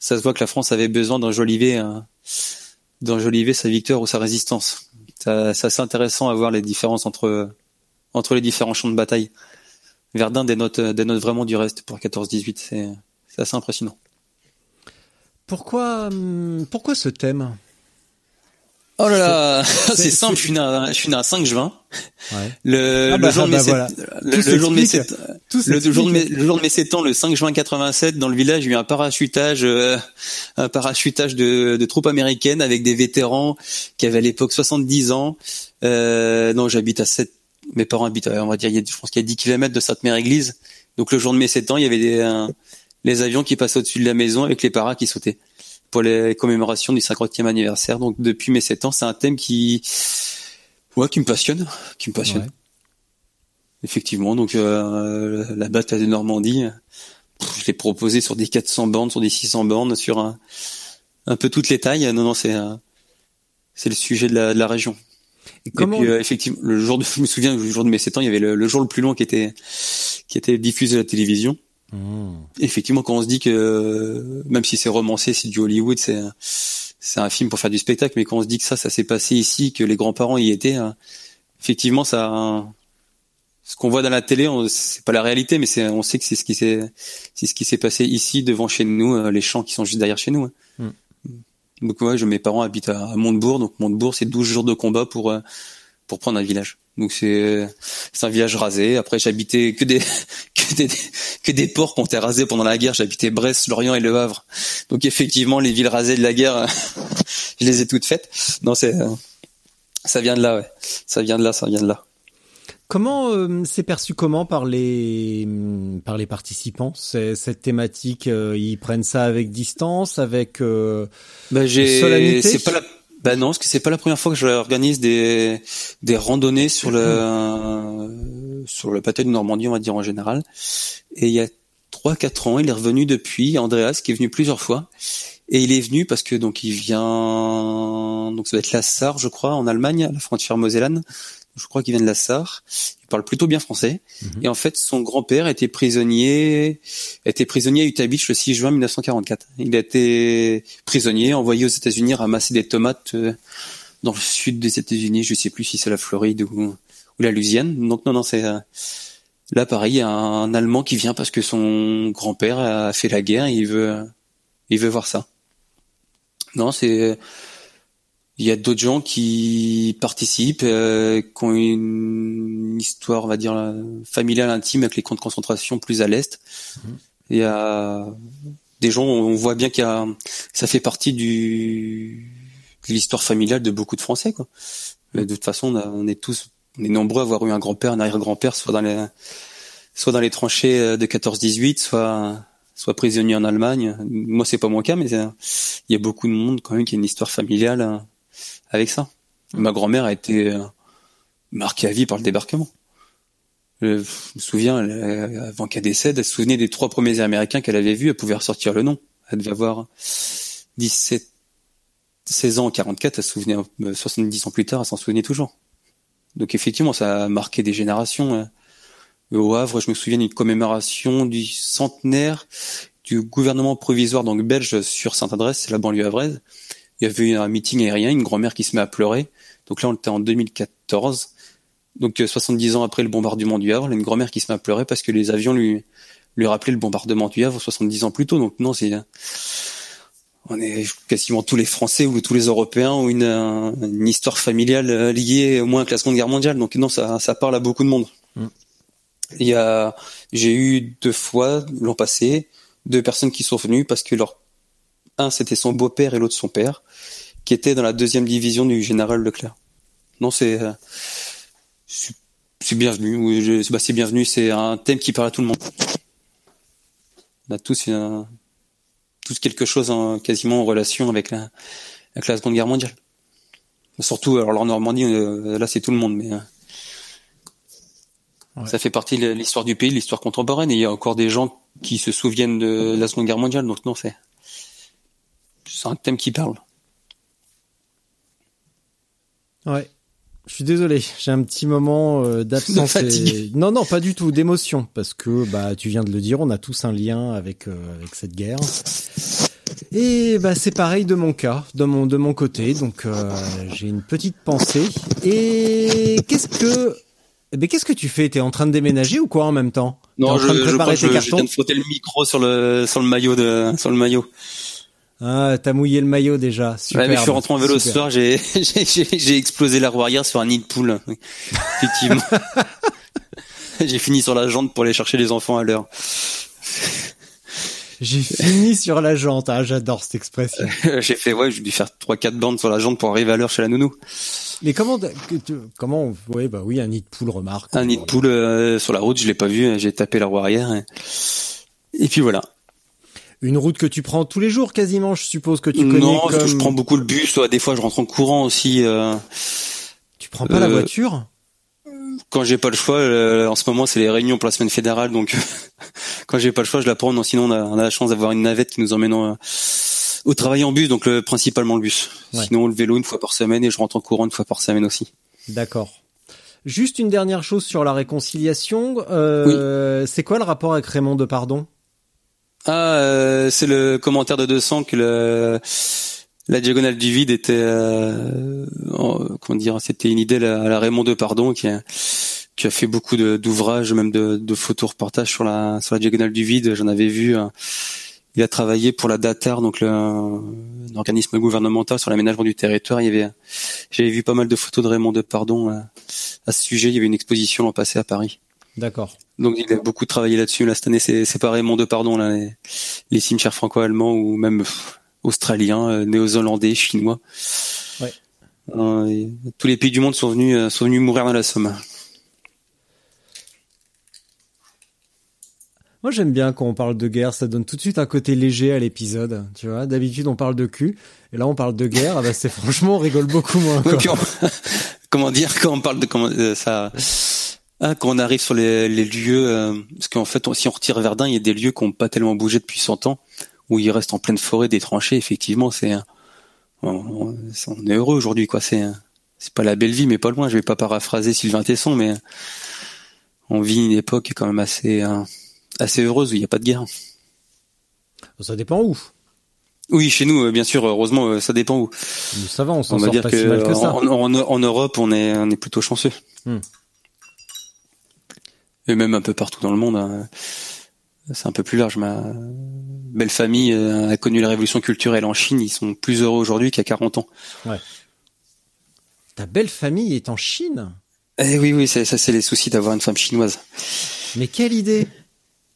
ça se voit que la France avait besoin d'enjoliver d'enjoliver sa victoire ou sa résistance. C'est assez intéressant à voir les différences entre entre les différents champs de bataille. Verdun dénote dénote vraiment du reste pour 14-18. C'est c'est assez impressionnant. Pourquoi, hum, pourquoi ce thème? Oh là là, c'est- simple. Je suis né, un- je suis né un 5 juin. Ouais. Le, Ah le jour de ah mes sept- voilà. le, Tout le jour de mes s'explique. sept- Tout le jour de mes, s'explique. le jour de mes 7 ans, le 5 juin 87, dans le village, il y a eu un parachutage, euh, un parachutage de, de troupes américaines avec des vétérans qui avaient à l'époque 70 ans. Euh, non, j'habite à 7, mes parents habitent, à- on va dire, il y a, je pense qu'il y a 10 kilomètres de Sainte-Mère-Église. Donc le jour de mes 7 ans, il y avait des, les avions qui passaient au-dessus de la maison avec les paras qui sautaient pour les commémorations du 50e anniversaire. Donc depuis mes 7 ans, c'est un thème qui, ouais, qui me passionne, qui me passionne. Ouais. Effectivement, donc euh, la bataille de Normandie, je l'ai proposé sur des 400 bornes, sur des 600 bornes, sur un, un peu toutes les tailles. Non, non, c'est c'est le sujet de la, de la région. Et, comment- puis euh, effectivement, le jour de, je me souviens, le jour de mes 7 ans, il y avait le, le jour le plus long qui était qui était diffusé à la télévision. Mmh. Effectivement, quand on se dit que euh, même si c'est romancé, c'est du Hollywood, c'est c'est un film pour faire du spectacle, mais quand on se dit que ça, ça s'est passé ici, que les grands-parents y étaient, euh, effectivement, ça, ce qu'on voit dans la télé, on- c'est pas la réalité, mais c'est, on sait que c'est ce qui s'est, c'est ce qui s'est passé ici devant chez nous, euh, les champs qui sont juste derrière chez nous. hein. Donc ouais, je, mes parents habitent à, à Montebourg, donc Montebourg, c'est 12 jours de combat pour euh, pour prendre un village. Donc c'est c'est un village rasé. Après, j'habitais que des que des que des ports qui ont été rasés pendant la guerre. J'habitais Brest, Lorient et Le Havre. Donc effectivement, les villes rasées de la guerre, je les ai toutes faites. Non, c'est ça vient de là, ouais. Ça vient de là, ça vient de là. Comment euh, c'est perçu comment par les par les participants? Cette thématique, euh, ils prennent ça avec distance, avec euh, j'ai, solennité? c'est pas la, bah non, parce que c'est pas la première fois que je organise des des randonnées sur le sur le plateau de Normandie, on va dire en général. Et il y a trois quatre ans, il est revenu depuis. Andreas, qui est venu plusieurs fois, et il est venu parce que donc il vient, donc ça va être la Sarre, je crois, en Allemagne, à la frontière mosellane. Je crois qu'il vient de la Sarre. Il parle plutôt bien français. Et en fait, son grand-père était prisonnier, était prisonnier à Utah Beach le 6 juin 1944. Il a été prisonnier, envoyé aux États-Unis ramasser des tomates euh, dans le sud des États-Unis. Je sais plus si c'est la Floride ou, ou la Louisiane. Donc non, non, c'est euh, là pareil, il y a un Allemand qui vient parce que son grand-père a fait la guerre et il veut, il veut voir ça. Non, c'est il y a d'autres gens qui participent, euh, qui ont une histoire, on va dire, familiale intime avec les camps de concentration plus à l'est. Il y a des gens, on voit bien qu'il y a, ça fait partie du de l'histoire familiale de beaucoup de Français, quoi. Mais de toute façon, on, a- on est tous, on est nombreux à avoir eu un grand-père, un arrière-grand-père, soit dans les, soit dans les tranchées euh, de 14-18, soit, soit prisonnier en Allemagne. Moi, c'est pas mon cas, mais euh, il y a beaucoup de monde quand même qui a une histoire familiale euh, avec ça. Ma grand-mère a été euh, marquée à vie par le débarquement. Je me souviens, elle, avant qu'elle décède, elle se souvenait des trois premiers Américains qu'elle avait vus, elle pouvait ressortir le nom. Elle devait avoir 17, 16 ans en 44, elle se souvenait, euh, 70 ans plus tard, elle s'en souvenait toujours. Donc effectivement, ça a marqué des générations. hein. Au Havre, je me souviens d'une commémoration du centenaire du gouvernement provisoire donc belge sur Sainte-Adresse, c'est la banlieue havraise. Il y avait eu un meeting aérien, une grand-mère qui se met à pleurer. Donc là, on était en 2014. Donc euh, 70 ans après le bombardement du Havre, une grand-mère qui se met à pleurer parce que les avions lui lui rappelaient le bombardement du Havre 70 ans plus tôt. Donc non, c'est on est quasiment tous les Français ou tous les Européens ont une, euh, une histoire familiale euh, liée au moins avec la Seconde Guerre mondiale. Donc non, ça, ça parle à beaucoup de monde. Il y a, j'ai eu deux fois l'an passé deux personnes qui sont venues parce que leur un c'était son beau-père et l'autre son père qui étaient dans la deuxième division du général Leclerc. Non, c'est euh, c'est bienvenu. Oui, bah, c'est bienvenu. C'est un thème qui parle à tout le monde. On a tous une, tous quelque chose en, quasiment en relation avec la, avec la Seconde Guerre mondiale. Surtout, alors en Normandie, euh, là c'est tout le monde, mais euh, ça fait partie de l'histoire du pays, de l'histoire contemporaine, et il y a encore des gens qui se souviennent de la Seconde Guerre mondiale, donc non, c'est c'est un thème qui parle. Ouais. Je suis désolé, j'ai un petit moment euh, d'absence. De fatigue. et- Non, non, pas du tout, d'émotion, parce que bah tu viens de le dire, on a tous un lien avec euh, avec cette guerre. Et bah c'est pareil de mon cas, de mon de mon côté, donc euh, j'ai une petite pensée. Et qu'est-ce que eh ben, qu'est-ce que tu fais? T'es en train de déménager ou quoi en même temps? En train de préparer crois que tes je, je cartons? viens de frotter le micro sur le sur le maillot de sur le maillot. Ah, t'as mouillé le maillot déjà. Super. Ouais, mais je suis rentré en vélo ce soir, j'ai j'ai explosé la roue arrière sur un nid de poule. Effectivement. j'ai fini sur la jante pour aller chercher les enfants à l'heure. J'ai fini sur la jante. Ah, j'adore cette expression. j'ai fait ouais, j'ai dû faire trois quatre bandes sur la jante pour arriver à l'heure chez la nounou. Mais comment, comment, ouais, bah oui, un nid de poule remarque. Un nid de poule euh, sur la route, je l'ai pas vu, j'ai tapé la roue arrière. Et, et puis voilà. Une route que tu prends tous les jours quasiment, je suppose que tu connais non, comme... parce que je prends beaucoup le bus, soit des fois je rentre en courant aussi. euh, Tu prends pas la euh, voiture? quand j'ai pas le choix, euh, en ce moment c'est les réunions pour la semaine fédérale, donc quand j'ai pas le choix, je la prends. Non, sinon on a, on a la chance d'avoir une navette qui nous emmène en, Au travail en bus, donc le, principalement le bus. Ouais. Sinon le vélo une fois par semaine et je rentre en courant une fois par semaine aussi. D'accord. Juste une dernière chose sur la réconciliation. Euh, C'est quoi le rapport avec Raymond Depardon? Ah, euh, c'est le commentaire de 200 que le, la diagonale du vide était, euh, en- comment dire, c'était une idée à la, Raymond Depardon qui a, qui a fait beaucoup d'ouvrages, même de, de photos reportages sur la sur la diagonale du vide. J'en avais vu. euh, il a travaillé pour la DATAR, donc le, un organisme gouvernemental sur l'aménagement du territoire. Il y avait, j'avais vu pas mal de photos de Raymond Depardon euh, à ce sujet. Il y avait une exposition l'an passé à Paris. D'accord. Donc il a beaucoup travaillé là-dessus. Là cette année, c'est c'est pas Raymond Depardon là, les, les cimetières franco-allemands ou même pff, australiens, euh, néo-zélandais, chinois. Ouais. Euh, tous les pays du monde sont venus euh, sont venus mourir dans la Somme. Moi j'aime bien quand on parle de guerre, ça donne tout de suite un côté léger à l'épisode. Tu vois, d'habitude on parle de cul, et là on parle de guerre. ah bah c'est franchement on rigole beaucoup moins. Ouais, comment dire quand on parle de comment ça ah, quand on arrive sur les, les lieux euh, parce qu'en fait on- si on retire Verdun il y a des lieux qui n'ont pas tellement bougé depuis 100 ans où il reste en pleine forêt des tranchées effectivement c'est on, est heureux aujourd'hui quoi c'est c'est pas la belle vie mais pas loin je vais pas paraphraser Sylvain Tesson mais on vit une époque quand même assez euh, assez heureuse où il n'y a pas de guerre Ça dépend où. oui chez nous euh, bien sûr heureusement euh, ça dépend où Ça va, on s'en sort dire pas que, si mal que ça. en, en- en Europe, on est, on est plutôt chanceux. Hmm. Et même un peu partout dans le monde, hein. c'est un peu plus large. Ma belle famille euh, a connu la révolution culturelle en Chine. Ils sont plus heureux aujourd'hui qu'il y a 40 ans. Ta belle famille est en Chine? Eh oui, oui, ça, c'est les soucis d'avoir une femme chinoise. Mais quelle idée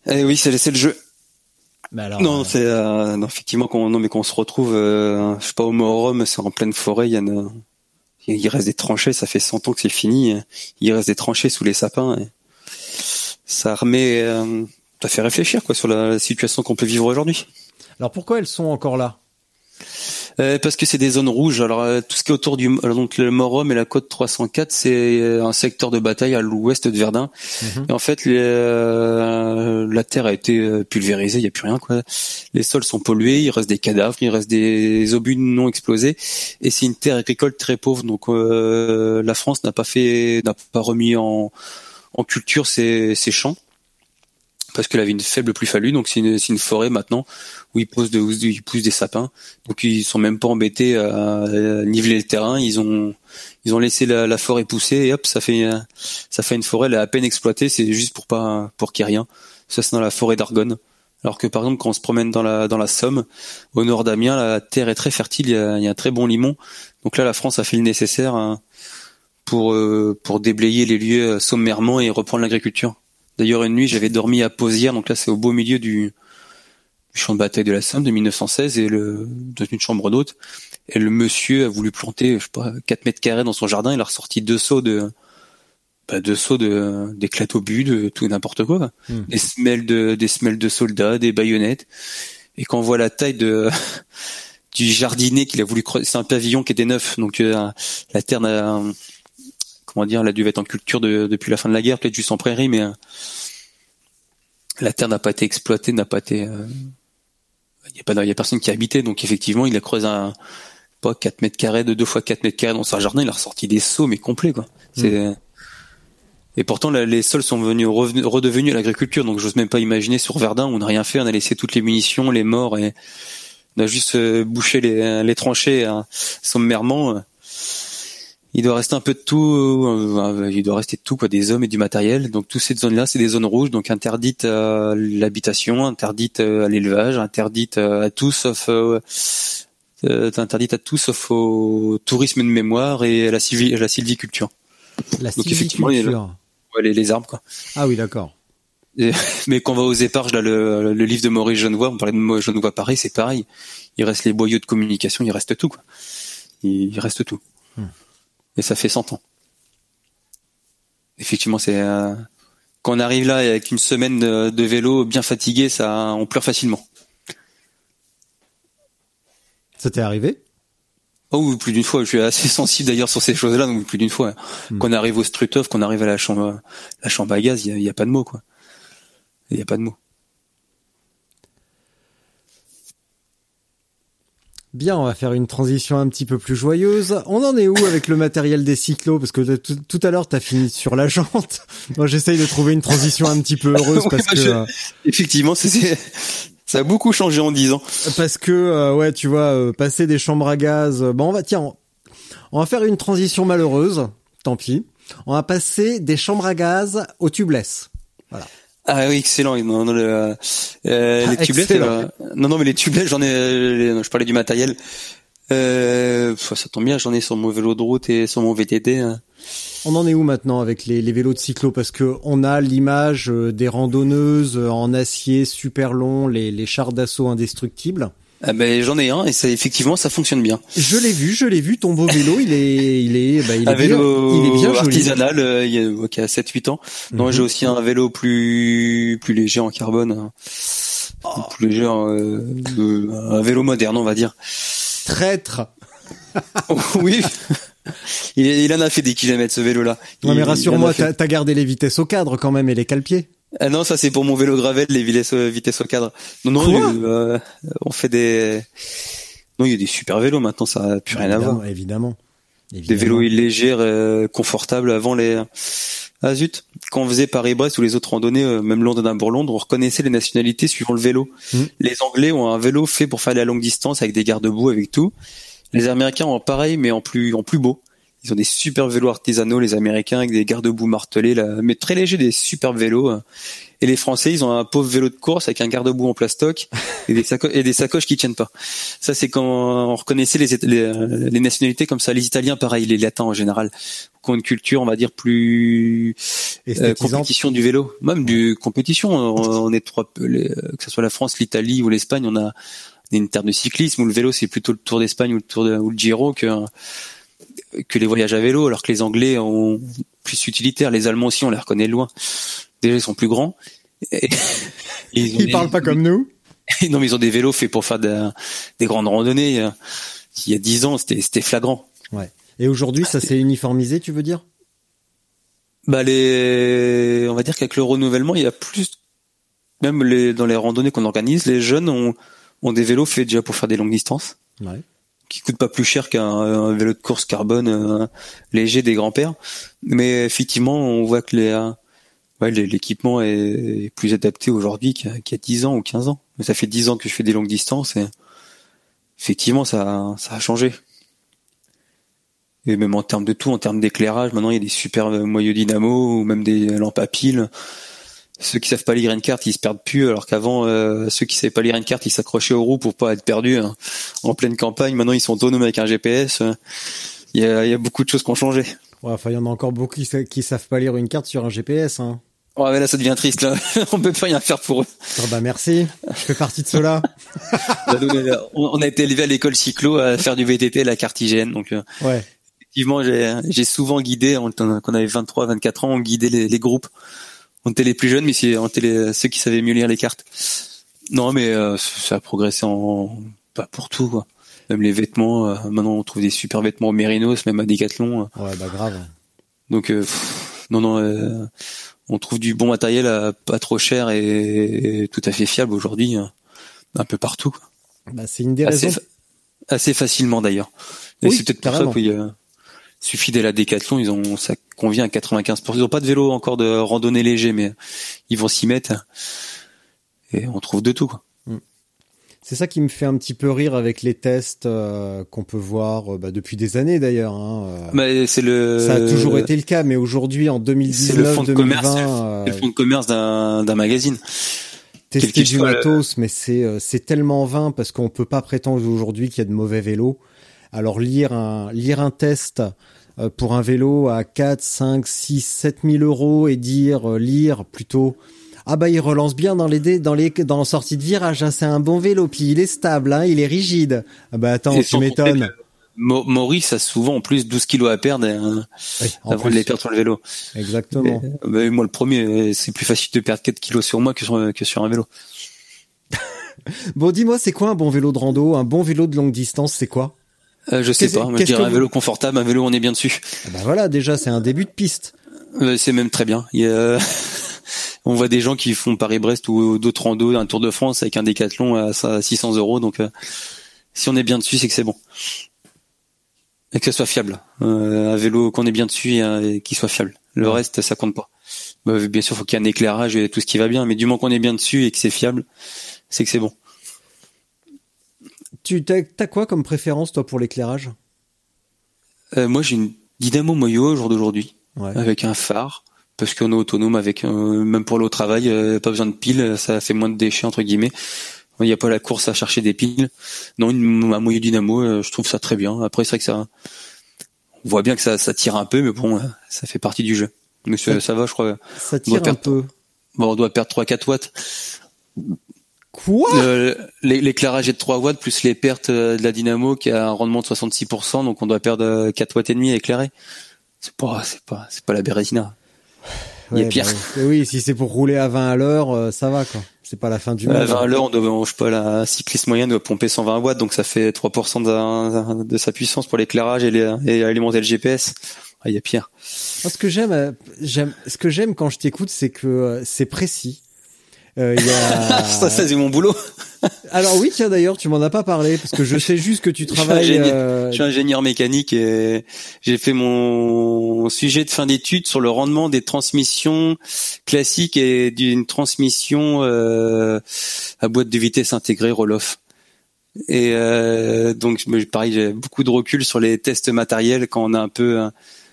Eh oui, c'est, c'est le jeu. Mais alors, non, euh, c'est euh, non, effectivement qu'on non mais qu'on se retrouve, euh, je sais pas au Morum, c'est en pleine forêt, il y a une- il reste des tranchées, ça fait 100 ans que c'est fini, il reste des tranchées sous les sapins. et ça remet, euh, ça fait réfléchir quoi sur la situation qu'on peut vivre aujourd'hui. alors pourquoi elles sont encore là? Euh, parce que c'est des zones rouges. Alors euh, tout ce qui est autour du alors, donc le Morum et la côte 304, c'est euh, un secteur de bataille à l'ouest de Verdun. Mhm. Et en fait, les, euh, la terre a été euh, pulvérisée, il y a plus rien quoi. Les sols sont pollués, il reste des cadavres, il reste des obus non explosés, et c'est une terre agricole très pauvre. Donc euh, la France n'a pas fait, n'a pas remis en, en culture ses, ses champs parce qu'elle avait une faible plus-value. Donc c'est une, une forêt maintenant où ils poussent, de, où ils poussent des sapins. Donc ils sont même pas embêtés à, niveler le terrain. Ils ont ils ont laissé la, forêt pousser et hop ça fait ça fait une forêt elle est à peine exploitée. C'est juste pour pour qu'il rien. Ça c'est dans la forêt d'Argonne. Alors que par exemple quand on se promène dans la dans la Somme, au nord d'Amiens, la terre est très fertile. Il y, a, il y a un très bon limon. Donc là la France a fait le nécessaire hein, pour euh, pour déblayer les lieux sommairement et reprendre l'agriculture. D'ailleurs, une nuit, j'avais dormi à Posière, donc là, c'est au beau milieu du, du champ de bataille de la Somme de 1916, et le, dans une chambre d'hôte. Et le monsieur a voulu planter, je sais pas, 4 mètres carrés dans son jardin, il a ressorti deux seaux de, bah, deux seaux de, d'éclatobus, de tout n'importe quoi. Hmm. Des semelles de, des semelles de soldats, des baïonnettes. Et quand on voit la taille de, du jardinet qu'il a voulu creuser, c'est un pavillon qui était neuf, donc euh, la terre n'a, comment dire, elle a dû être en culture de- depuis la fin de la guerre, peut-être juste en prairie, mais euh, la terre n'a pas été exploitée, n'a pas été, euh, il y a pas, il y a personne qui habitait, donc effectivement, il a creusé un, pas 4 mètres carrés de 2 fois 4 mètres carrés dans son jardin, il a ressorti des seaux, mais complets, quoi. C'est, et pourtant, les sols sont venus, revenus- redevenus à l'agriculture, donc j'ose même pas imaginer sur Verdun, on n'a rien fait, on a laissé toutes les munitions, les morts, et on a juste bouché les, les tranchées hein, sommairement. euh. Il doit rester un peu de tout, euh, il doit rester de tout, quoi, des hommes et du matériel. Donc toutes ces zones-là, c'est des zones rouges, donc interdites à l'habitation, interdites euh, à l'élevage, interdites euh, à tout sauf euh, euh, interdites à tout sauf au tourisme de mémoire et à la, civi- à la sylviculture. La Donc, effectivement. Ouais, les, les arbres, quoi. Ah oui, d'accord. Mais quand on va aux éparges, là, le, le livre de Maurice Genevoix, on parlait de Maurice Genevoix Paris, c'est pareil. Il reste les boyaux de communication, il reste tout, quoi. Il, il reste tout. Hmm. Et ça fait 100 ans. Effectivement, c'est euh, quand on arrive là avec une semaine de, de vélo bien fatigué, ça, on pleure facilement. Ça t'est arrivé? Oh, plus d'une fois. Je suis assez sensible d'ailleurs sur ces choses-là, donc plus d'une fois. Hmm. Qu'on arrive au Struthof, qu'on arrive à la chambre, la chambre à gaz, il y a, a pas de mots, quoi. Il y a pas de mots. Bien, on va faire une transition un petit peu plus joyeuse. On en est où avec le matériel des cyclos? Parce que tout, à l'heure, t'as fini sur la jante. Moi, j'essaye de trouver une transition un petit peu heureuse parce Ouais, que je- euh, Effectivement, c'est- ça a beaucoup changé en 10 ans. parce que euh, ouais, tu vois, euh, passer des chambres à gaz. euh, bon, on va tiens, on, on va faire une transition malheureuse. Tant pis. On va passer des chambres à gaz au tubeless. Ah oui, excellent. Non, non, le, euh, Ah, les tubelettes, excellent. euh, non, non, mais les tubelettes, j'en ai. les- je parlais du matériel. Euh, ça tombe bien, j'en ai sur mon vélo de route et sur mon VTT. hein. On en est où maintenant avec les, les vélos de cyclo? Parce que on a l'image euh, des randonneuses euh, en acier super long, les, les chars d'assaut indestructibles. Ah ben j'en ai un et ça effectivement ça fonctionne bien. Je l'ai vu, je l'ai vu. Ton beau vélo, il est, il est, bah, il est un vélo bien, il est bien artisanal euh, il y a, qui a 7-8 ans. Non, Mhm. j'ai aussi un vélo plus plus léger en carbone. hein. Oh. Plus léger, euh, euh, un vélo moderne on va dire. Traître. oui. Il, il en a fait des kilomètres ce vélo-là. Non Il- mais rassure-moi, t'as gardé les vitesses au cadre quand même et les cale-pieds. Ah non, ça c'est pour mon vélo gravel, les vitesses, euh, vitesses au cadre. Non, non, Quoi euh, on fait des. Non, il y a des super vélos maintenant, ça n'a plus rien à voir. Évidemment, évidemment. Des vélos légers, euh, confortables. Avant les. Ah zut, quand on faisait Paris-Brest ou les autres randonnées, euh, même Londres-Bourg-Londres, on reconnaissait les nationalités suivant le vélo. Mhm. Les Anglais ont un vélo fait pour faire la longue distance avec des garde-boue, avec tout. Les Américains ont pareil, mais en plus en plus beau. Ils ont des super vélos artisanaux, les Américains, avec des garde-boue martelés, là, mais très légers, des super vélos. euh. Et les Français, ils ont un pauvre vélo de course avec un garde-boue en plastoc et des, saco- et des sacoches qui tiennent pas. Ça, c'est quand on reconnaissait les, les, les nationalités comme ça. Les Italiens, pareil, les Latins en général, qui ont une culture, on va dire, plus euh, compétition du vélo, même du compétition. On, on est trois, les- que ce soit la France, l'Italie ou l'Espagne, on a, on a une terre de cyclisme où le vélo c'est plutôt le Tour d'Espagne ou le Tour de, ou le Giro que que les voyages à vélo, alors que les Anglais ont plus utilitaire. Les Allemands aussi, on les reconnaît de loin. Déjà, ils sont plus grands. Et- ils Ils des- parlent pas comme nous. non, mais ils ont des vélos faits pour faire de- des grandes randonnées. Il y a dix ans, c'était c'était flagrant. Ouais. Et aujourd'hui, ça s'est uniformisé, tu veux dire? Bah les, on va dire qu'avec le renouvellement, il y a plus, même les dans les randonnées qu'on organise, les jeunes ont ont des vélos faits déjà pour faire des longues distances, Ouais. Qui coûtent pas plus cher qu'un un vélo de course carbone euh, léger des grands-pères. Mais effectivement, on voit que les, euh, ouais, l'équipement est, est plus adapté aujourd'hui qu'il y y a 10 ans ou 15 ans. Mais ça fait 10 ans que je fais des longues distances et effectivement, ça, ça a changé. Et même en termes de tout, en termes d'éclairage, maintenant il y a des super euh, moyeux dynamo ou même des lampes à piles. Ceux qui savent pas lire une carte, ils se perdent plus, alors qu'avant, euh, ceux qui savaient pas lire une carte, ils s'accrochaient aux roues pour pas être perdus hein. en pleine campagne. Maintenant, ils sont autonomes avec un GPS. euh. Il y a, il y a beaucoup de choses qui ont changé. Ouais, enfin, il y en a encore beaucoup qui, sa- qui savent pas lire une carte sur un GPS. Hein. Ouais, mais là, ça devient triste. Là, on peut plus rien faire pour eux. Bah merci, je fais partie de cela. Bah, on a été élevé à l'école cyclo à faire du VTT, la carte IGN. Donc, euh, Ouais. effectivement, j'ai souvent guidé, quand on avait 23, 24 ans, on guidait les, les groupes. On était les plus jeunes, mais c'est- on était les- ceux qui savaient mieux lire les cartes. Non, mais euh, ça a progressé en pas pour tout. Quoi. Même les vêtements, euh, maintenant on trouve des super vêtements au Mérinos, même à Decathlon. euh. Ouais, bah grave. Donc euh, pff, non, non, euh, on trouve du bon matériel à pas trop cher et, et tout à fait fiable aujourd'hui, euh, un peu partout. quoi. Bah, c'est une des Assez, raisons. fa- assez facilement d'ailleurs. Oui, c'est peut-être pour ça qu'il y a- suffit d'aller à Decathlon, ils ont ça convient à 95%. Ils ont pas de vélo encore de randonnée léger, mais ils vont s'y mettre. Et on trouve de tout. Quoi. C'est ça qui me fait un petit peu rire avec les tests euh, qu'on peut voir euh, bah, depuis des années d'ailleurs. Hein, euh. Mais c'est le Ça a toujours été le cas, mais aujourd'hui, en c'est le 2019, fond de commerce, 2020, c'est le euh, fond de commerce d'un d'un magazine. tester du matos, mais c'est c'est tellement vain parce qu'on peut pas prétendre aujourd'hui qu'il y a de mauvais vélos. Alors lire un lire un test euh, pour un vélo à 4, 5, 6, 7 000 euros et dire euh, lire plutôt ah bah il relance bien dans les dés, dans les dans la sortie de virage, hein, c'est un bon vélo puis il est stable, hein, il est rigide. Ah bah attends, Et tu m'étonnes. Maurice a souvent en plus 12 kilos à perdre euh, Oui, avant plus, de les perdre sur le vélo. Exactement. Et, bah, moi le premier, euh, c'est plus facile de perdre 4 kilos sur moi que sur, que sur un vélo. Bon, dis-moi, c'est quoi un bon vélo de rando, un bon vélo de longue distance, c'est quoi? Euh, je sais pas, je dirais un vélo confortable, un vélo on est bien dessus. Bah voilà, déjà c'est un début de piste. Euh, c'est même très bien. Il y a- on voit des gens qui font Paris-Brest ou d'autres randos, un Tour de France avec un décathlon à ça- 600 euros, donc euh, Si on est bien dessus, c'est que c'est bon. Et que ce soit fiable. Un vélo qu'on est bien dessus et, qu'il soit fiable. Le reste, ça compte pas. Bah, bien sûr, faut qu'il y ait un éclairage et tout ce qui va bien, mais du moment qu'on est bien dessus et que c'est fiable, c'est que c'est bon. Tu as, quoi comme préférence toi pour l'éclairage? Euh, Moi, j'ai une Dynamo Moyo au jour d'aujourd'hui, avec un phare, parce qu'on est autonome avec, euh, même pour le travail, euh, pas besoin de piles, ça fait moins de déchets entre guillemets. Il n'y a pas la course à chercher des piles. Non, une, un Moyo Dynamo, je trouve ça très bien. Après, c'est vrai que ça, on voit bien que ça, ça tire un peu, mais bon, ça fait partie du jeu. Mais ça, va, je crois. Ça tire un peu. Bon, on doit perdre 3-4 watts. Quoi L'éclairage est de 3 watts plus les pertes euh, de la dynamo qui a un rendement de 66%, donc on doit perdre 4 euh, watts et demi à éclairer. C'est pas, c'est pas, c'est pas la Bérésina. Il y a pire. Bah oui, si c'est pour rouler à 20 à l'heure, euh, ça va quoi. C'est pas la fin du monde. À 20 à l'heure, on doit, je sais pas, la cycliste moyenne doit pomper 120 watts, donc ça fait 3% de, de, sa puissance pour l'éclairage et, les, et alimenter le GPS. Ah, il y a pire. Ce que j'aime, j'aime, ce que j'aime quand je t'écoute, c'est que c'est précis euh, y a... ça, c'est mon boulot. Alors oui, tiens d'ailleurs, tu m'en as pas parlé parce que je sais juste que tu travailles. Je suis ingénieur, euh, je suis ingénieur mécanique et j'ai fait mon sujet de fin d'études sur le rendement des transmissions classiques et d'une transmission euh, à boîte de vitesse intégrée Roloff. Et euh, donc pareil, j'ai beaucoup de recul sur les tests matériels quand on a un peu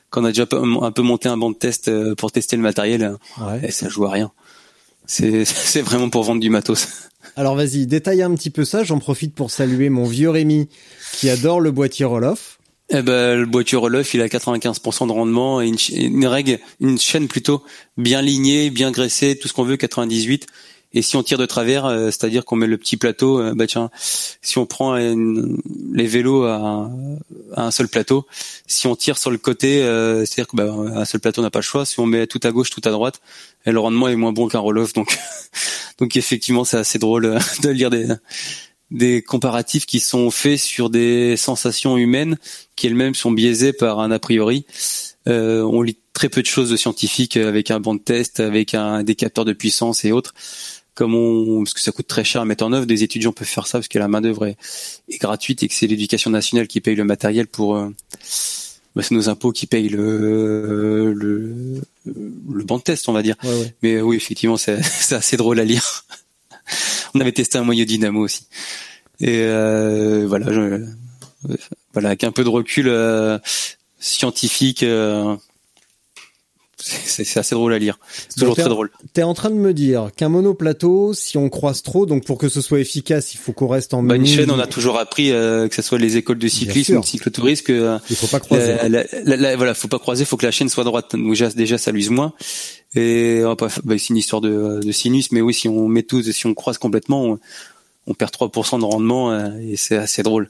quand on a déjà un peu monté un banc de test euh, pour tester le matériel ouais. et ça joue à rien. C'est vraiment pour vendre du matos. Alors vas-y, détaille un petit peu ça. J'en profite pour saluer mon vieux Rémi qui adore le boîtier Roloff. Eh ben, le boîtier Roloff, il a 95% de rendement et une, une, règle, une chaîne plutôt bien lignée, bien graissée, tout ce qu'on veut, 98. Et si on tire de travers, euh, c'est-à-dire qu'on met le petit plateau, euh, bah tiens, si on prend les vélos à, un seul plateau, si on tire sur le côté, euh, c'est-à-dire que bah, un seul plateau n'a pas le choix. Si on met tout à gauche, tout à droite, et le rendement est moins bon qu'un roll-off. Donc, donc effectivement, c'est assez drôle de lire des des comparatifs qui sont faits sur des sensations humaines qui elles-mêmes sont biaisées par un a priori. on lit très peu de choses de scientifiques avec un banc de test, avec un des capteurs de puissance et autres comme on, parce que ça coûte très cher à mettre en œuvre, des étudiants peuvent faire ça parce que la main d'œuvre est, gratuite et que c'est l'éducation nationale qui paye le matériel pour, euh, bah, c'est nos impôts qui payent le, le, le banc de test, on va dire. Mais oui, effectivement, c'est, assez drôle à lire. on avait testé un moyen dynamo aussi. Et euh, voilà, je, voilà, avec un peu de recul euh, scientifique. Euh, c'est assez drôle à lire. C'est toujours très drôle. T'es en train de me dire qu'un monoplateau, si on croise trop, donc pour que ce soit efficace, il faut qu'on reste en bah, Une chaîne, on a toujours appris euh, que ce soit les écoles de cyclisme ou de cyclotourisme que euh, il faut pas croiser. voilà, faut pas croiser, faut que la chaîne soit droite. Donc déjà, déjà ça l'use moins. Et bah, c'est une histoire de, de, sinus, mais oui, si on met tous, si on croise complètement, on, on perd 3% de rendement euh, et c'est assez drôle.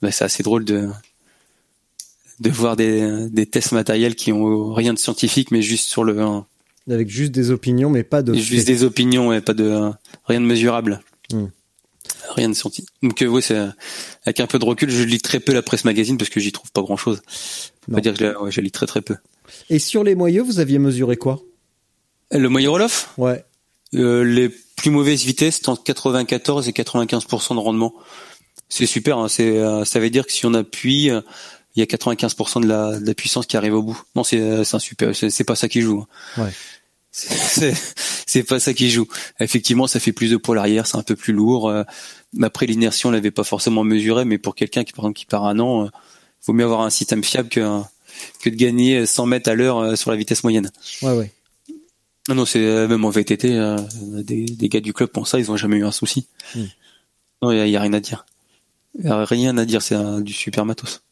Bah, c'est assez drôle de de voir des, des tests matériels qui ont rien de scientifique, mais juste sur le. Avec juste des opinions, mais pas de. Juste des opinions, et pas de rien de mesurable. Hmm. Rien de scientifique. Donc euh, oui, c'est avec un peu de recul, je lis très peu la presse magazine parce que j'y trouve pas grand chose. On va dire que je, lis très très peu. Et sur les moyeux, vous aviez mesuré quoi? Le moyeu Roloff Ouais. Euh, les plus mauvaises vitesses, c'est entre 94 et 95% de rendement. C'est super. Hein, c'est, euh, ça veut dire que si on appuie, il y a 95% de la, de la, puissance qui arrive au bout. Non, c'est un super, c'est pas ça qui joue. Hein. Ouais. C'est pas ça qui joue. Effectivement, ça fait plus de poids l'arrière, c'est un peu plus lourd. Euh, après, l'inertie, on l'avait pas forcément mesuré, mais pour quelqu'un qui, par exemple, qui part un an, il euh, vaut mieux avoir un système fiable que, que de gagner 100 mètres à l'heure euh, sur la vitesse moyenne. Ouais, ouais. Non, non, c'est même en VTT, des, des, gars du club pour ça, ils ont jamais eu un souci. Hmm. Non, il y, a rien à dire. Y a rien à dire, c'est du super matos.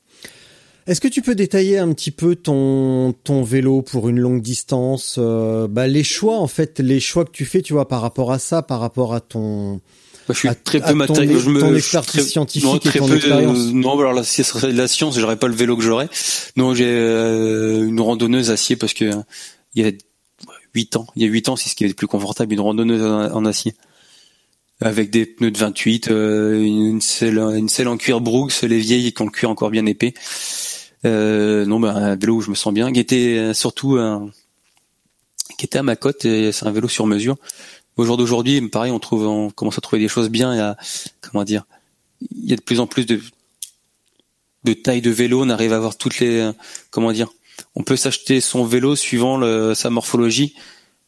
Est-ce que tu peux détailler un petit peu ton ton vélo pour une longue distance euh, bah, les choix en fait, les choix que tu fais, tu vois, par rapport à ça, par rapport à ton je suis très peu matériel. Je me, expertise scientifique et ton peu, expérience. non, alors là, si ce serait de la science, j'aurais pas le vélo que j'aurais. Non, j'ai euh, une randonneuse acier parce que il y a huit ans, il y a huit ans, c'est ce qui est le plus confortable, une randonneuse en, acier avec des pneus de 28, euh, une selle, une selle en cuir Brooks, les vieilles qui ont le cuir encore bien épais. Euh, non, bah, un vélo où je me sens bien, qui était euh, surtout un, qui était à ma cote. C'est un vélo sur mesure. Au jour d'aujourd'hui, pareil, on trouve, on commence à trouver des choses bien. Et à, comment dire, il y a de plus en plus de de taille de vélo. On arrive à avoir toutes les comment dire. On peut s'acheter son vélo suivant le, sa morphologie,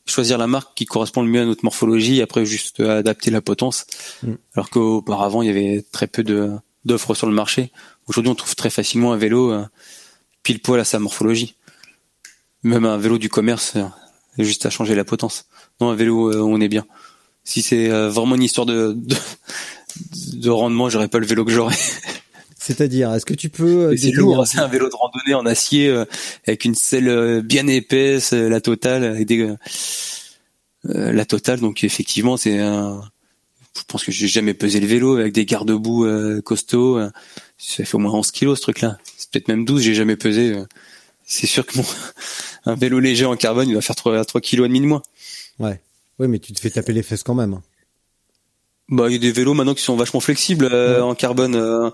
choisir la marque qui correspond le mieux à notre morphologie, et après juste adapter la potence. Mm. Alors qu'auparavant il y avait très peu de d'offres sur le marché. Aujourd'hui, on trouve très facilement un vélo euh, pile poil à sa morphologie. Même un vélo du commerce, euh, juste à changer la potence. Non, un vélo euh, on est bien. Si c'est vraiment une histoire de, de, de rendement, j'aurais pas le vélo que j'aurais. C'est-à-dire, est-ce que tu peux C'est lourd, c'est un vélo de randonnée en acier euh, avec une selle bien épaisse, la totale, avec des, euh, la totale. Donc effectivement, c'est un. Je pense que j'ai jamais pesé le vélo avec des garde-boue euh, costauds. euh, Ça fait au moins 11 kilos ce truc-là. C'est peut-être même 12. J'ai jamais pesé. euh. C'est sûr que mon un vélo léger en carbone, il va faire 3, 3 kilos et demi de moins. Ouais. Oui, mais tu te fais taper les fesses quand même. hein. Bah, il y a des vélos maintenant qui sont vachement flexibles euh, Ouais. en carbone. euh,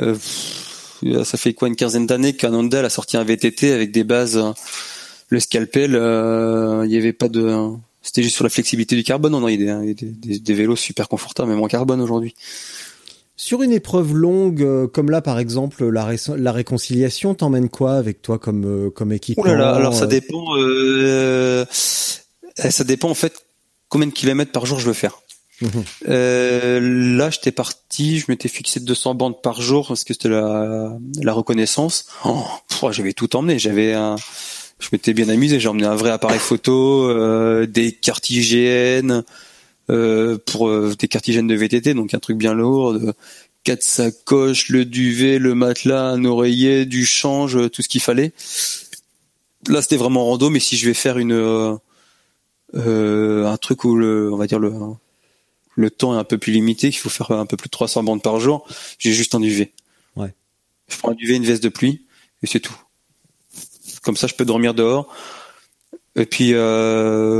euh, pff, ça fait quoi une quinzaine d'années qu'un Honda a sorti un VTT avec des bases. le scalpel, euh, il y avait pas de. C'était juste sur la flexibilité du carbone. Y a des, a des, des- vélos super confortables, même en carbone aujourd'hui. Sur une épreuve longue, euh, comme là par exemple la, ré- la réconciliation, t'emmènes quoi avec toi comme euh, comme équipement Oh là là, alors ça euh, dépend. Euh, euh, ça dépend en fait combien de kilomètres par jour je veux faire. Mhm. Euh, là, j'étais parti, je m'étais fixé 200 bandes par jour parce que c'était la, la reconnaissance. Oh, j'avais tout emmené. J'avais un, je m'étais bien amusé. J'ai emmené un vrai appareil photo, euh, des cartes IGN euh, pour euh, des cartes IGN de VTT, donc un truc bien lourd. de- quatre sacoches, le duvet, le matelas, un oreiller, du change, euh, tout ce qu'il fallait. Là, c'était vraiment rando, mais si je vais faire une un truc où le, on va dire le le temps est un peu plus limité, qu'il faut faire un peu plus de 300 bandes par jour, j'ai juste un duvet. Ouais. Je prends un duvet, une veste de pluie, et c'est tout. Comme ça, je peux dormir dehors. Et puis,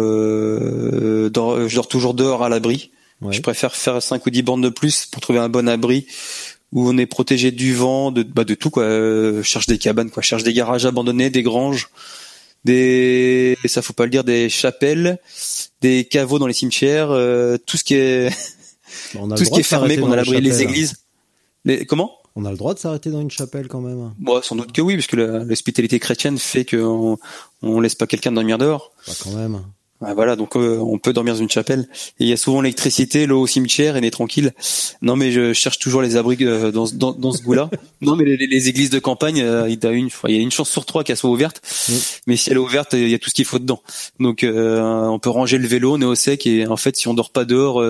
euh, dors- je dors toujours dehors à l'abri. Ouais. Je préfère faire 5 ou 10 bandes de plus pour trouver un bon abri où on est protégé du vent, de, bah, de tout quoi. Euh, je cherche des cabanes quoi, je cherche des garages abandonnés, des granges, des, ça faut pas le dire, des chapelles, des caveaux dans les cimetières, euh, tout ce qui est, Bah, on a le tout ce qui est fermé, qu'on a l'abri, les chapelles. églises. Les, comment? On a le droit de s'arrêter dans une chapelle quand même. Bon, sans doute que oui, parce que la- l'hospitalité chrétienne fait qu'on on laisse pas quelqu'un dormir dehors. Bah, quand même. Ah, voilà, donc euh, on peut dormir dans une chapelle. Et il y a souvent l'électricité, l'eau au cimetière, et on est tranquille. Non, mais je cherche toujours les abris euh, dans, ce- dans, dans ce goût-là. non, mais les, églises de campagne, euh, il y a une, il y a une chance sur trois qu'elles soient ouvertes. Mm. Mais si elle est ouverte, il y a tout ce qu'il faut dedans. Donc on peut ranger le vélo, on est au sec, et en fait, si on dort pas dehors,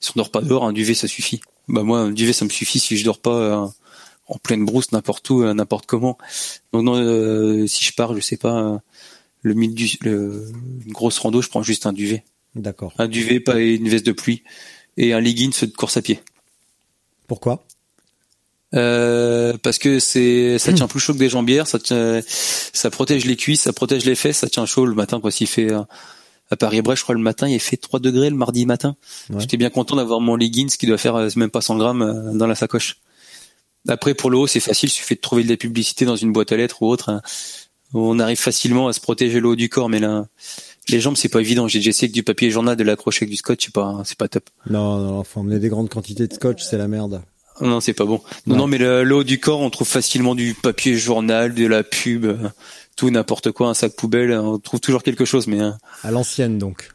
si on dort pas dehors, un duvet ça suffit. Bah moi, un duvet ça me suffit si je dors pas euh, en pleine brousse, n'importe où, euh, n'importe comment. Donc non, euh, si je pars, je sais pas. euh, le du, le, une grosse rando, je prends juste un duvet. D'accord. Un duvet, pas une veste de pluie. Et un leggings de course à pied. Pourquoi? Euh, parce que c'est, ça tient plus chaud que des jambières, ça tient, ça protège les cuisses, ça protège les fesses, ça tient chaud le matin, quoi. S'il fait, euh, à Paris-Brest, je crois, le matin, il fait 3 degrés le mardi matin. Ouais. J'étais bien content d'avoir mon leggings qui doit faire euh, même pas 100 grammes euh, dans la sacoche. Après, pour le haut, c'est facile, il suffit de trouver de la publicité dans une boîte à lettres ou autre. hein. On arrive facilement à se protéger le haut du corps, mais là, les jambes, c'est pas évident. J'ai déjà essayé avec du papier journal, de l'accrocher avec du scotch, c'est pas, c'est pas top. Non, non, faut emmener des grandes quantités de scotch, c'est la merde. Non, c'est pas bon. Non, mais le, le haut du corps, on trouve facilement du papier journal, de la pub, euh, tout n'importe quoi, un sac poubelle, on trouve toujours quelque chose, mais euh, À l'ancienne donc.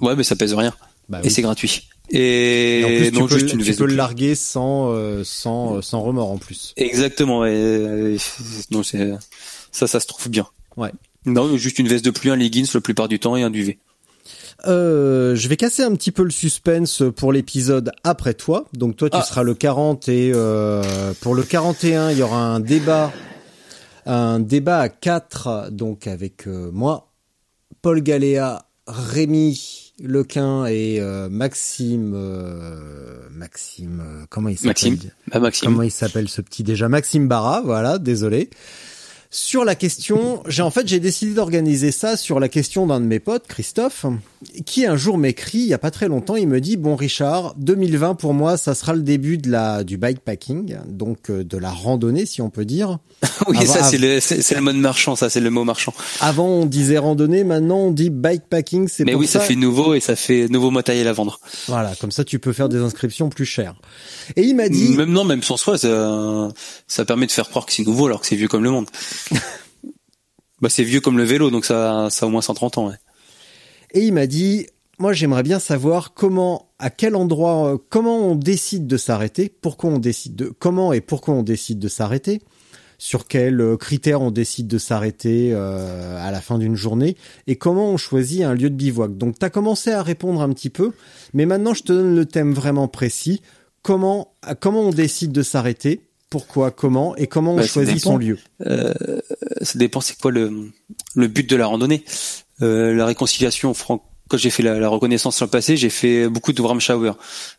ouais, mais ça pèse rien Bah et oui. c'est gratuit. Et, Et en plus, non, tu peux, juste une tu peux de le larguer sans, euh, sans, euh, sans remords en plus. Exactement. euh, non, c'est ça, ça se trouve bien. Ouais. Non, juste une veste de pluie, un leggings la plupart du temps et un duvet. Euh, je vais casser un petit peu le suspense pour l'épisode après toi. Donc toi, tu Ah. seras le 40 et euh, pour le 41, il y aura un débat, un débat à 4, donc avec euh, moi, Paul Galéa, Rémi Lequin et euh, Maxime, euh, Maxime, euh, comment il s'appelle Maxime. Bah, Maxime. Comment il s'appelle ce petit déjà Maxime Barra, voilà, désolé. Sur la question, j'ai en fait j'ai décidé d'organiser ça sur la question d'un de mes potes, Christophe, qui un jour m'écrit il y a pas très longtemps, il me dit bon Richard, 2020 pour moi ça sera le début de la du bikepacking, donc euh, de la randonnée si on peut dire. oui, Avant- ça c'est le c'est le mode marchand, ça c'est le mot marchand. Avant on disait randonnée, maintenant on dit bikepacking, c'est Mais pour oui, ça fait nouveau et ça fait nouveau matériel à vendre. Voilà, comme ça tu peux faire des inscriptions plus chères. Et il m'a dit Même non, même sans soi, ça, ça permet de faire croire que c'est nouveau alors que c'est vieux comme le monde. bah c'est vieux comme le vélo, donc ça ça a au moins 130 ans. Ouais. Et il m'a dit, moi j'aimerais bien savoir comment, à quel endroit, euh, comment on décide de s'arrêter, pourquoi on décide de, comment et pourquoi on décide de s'arrêter, sur quels euh, critères on décide de s'arrêter euh, à la fin d'une journée, et comment on choisit un lieu de bivouac. Donc tu as commencé à répondre un petit peu, mais maintenant je te donne le thème vraiment précis. Comment, comment on décide de s'arrêter, pourquoi, comment, et comment on Bah, choisit son lieu. Euh, ça dépend c'est quoi le le but de la randonnée. Euh, la réconciliation fran- quand j'ai fait la, la reconnaissance l'an passé, j'ai fait beaucoup de Ram Shower.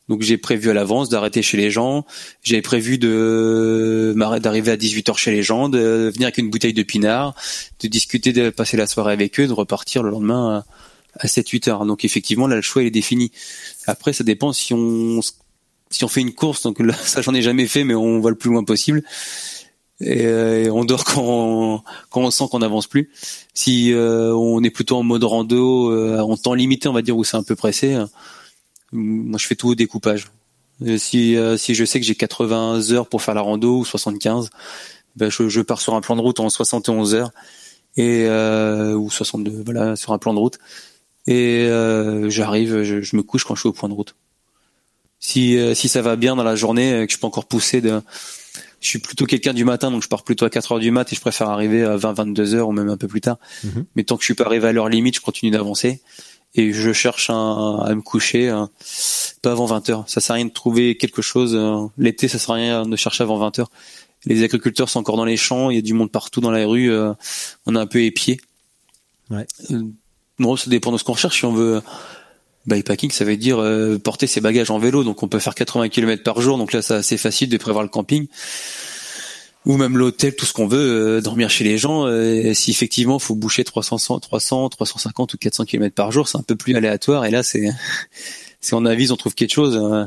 Donc j'ai prévu à l'avance d'arrêter chez les gens. J'avais prévu de d'arriver à 18h chez les gens, de venir avec une bouteille de pinard, de discuter, de passer la soirée avec eux, de repartir le lendemain à, à 7-8 heures. Donc effectivement là le choix il est défini. Après ça dépend si on si on fait une course, donc là ça j'en ai jamais fait, mais on va le plus loin possible et, euh, on dort quand on, sent qu'on n'avance plus. Si euh, on est plutôt en mode rando, euh, en temps limité, on va dire où c'est un peu pressé, moi je fais tout au découpage. Si je sais que j'ai 80 heures pour faire la rando ou 75, ben je, pars sur un plan de route en 71 heures et ou 62, voilà, sur un plan de route. Et j'arrive, je me couche quand je suis au point de route. Si euh, si ça va bien dans la journée, euh, que je peux encore pousser de je suis plutôt quelqu'un du matin, donc je pars plutôt à 4 heures du mat et je préfère arriver à 20, 22 heures ou même un peu plus tard. Mhm. Mais tant que je suis pas arrivé à l'heure limite, je continue d'avancer et je cherche un- à me coucher euh, pas avant 20 heures. Ça sert à rien de trouver quelque chose. euh, L'été, ça sert à rien de chercher avant 20 heures. Les agriculteurs sont encore dans les champs, il y a du monde partout dans la rue, euh, on est un peu épié. Ouais. Euh, non, ça dépend de ce qu'on recherche. Si on veut bikepacking, ça veut dire euh, porter ses bagages en vélo, donc on peut faire 80 km par jour. Donc là, c'est assez facile de prévoir le camping ou même l'hôtel, tout ce qu'on veut, euh, dormir chez les gens. euh, si effectivement, faut boucher 300, 300, 350 ou 400 km par jour, c'est un peu plus aléatoire. Et là, c'est si on avise, on trouve quelque chose. euh,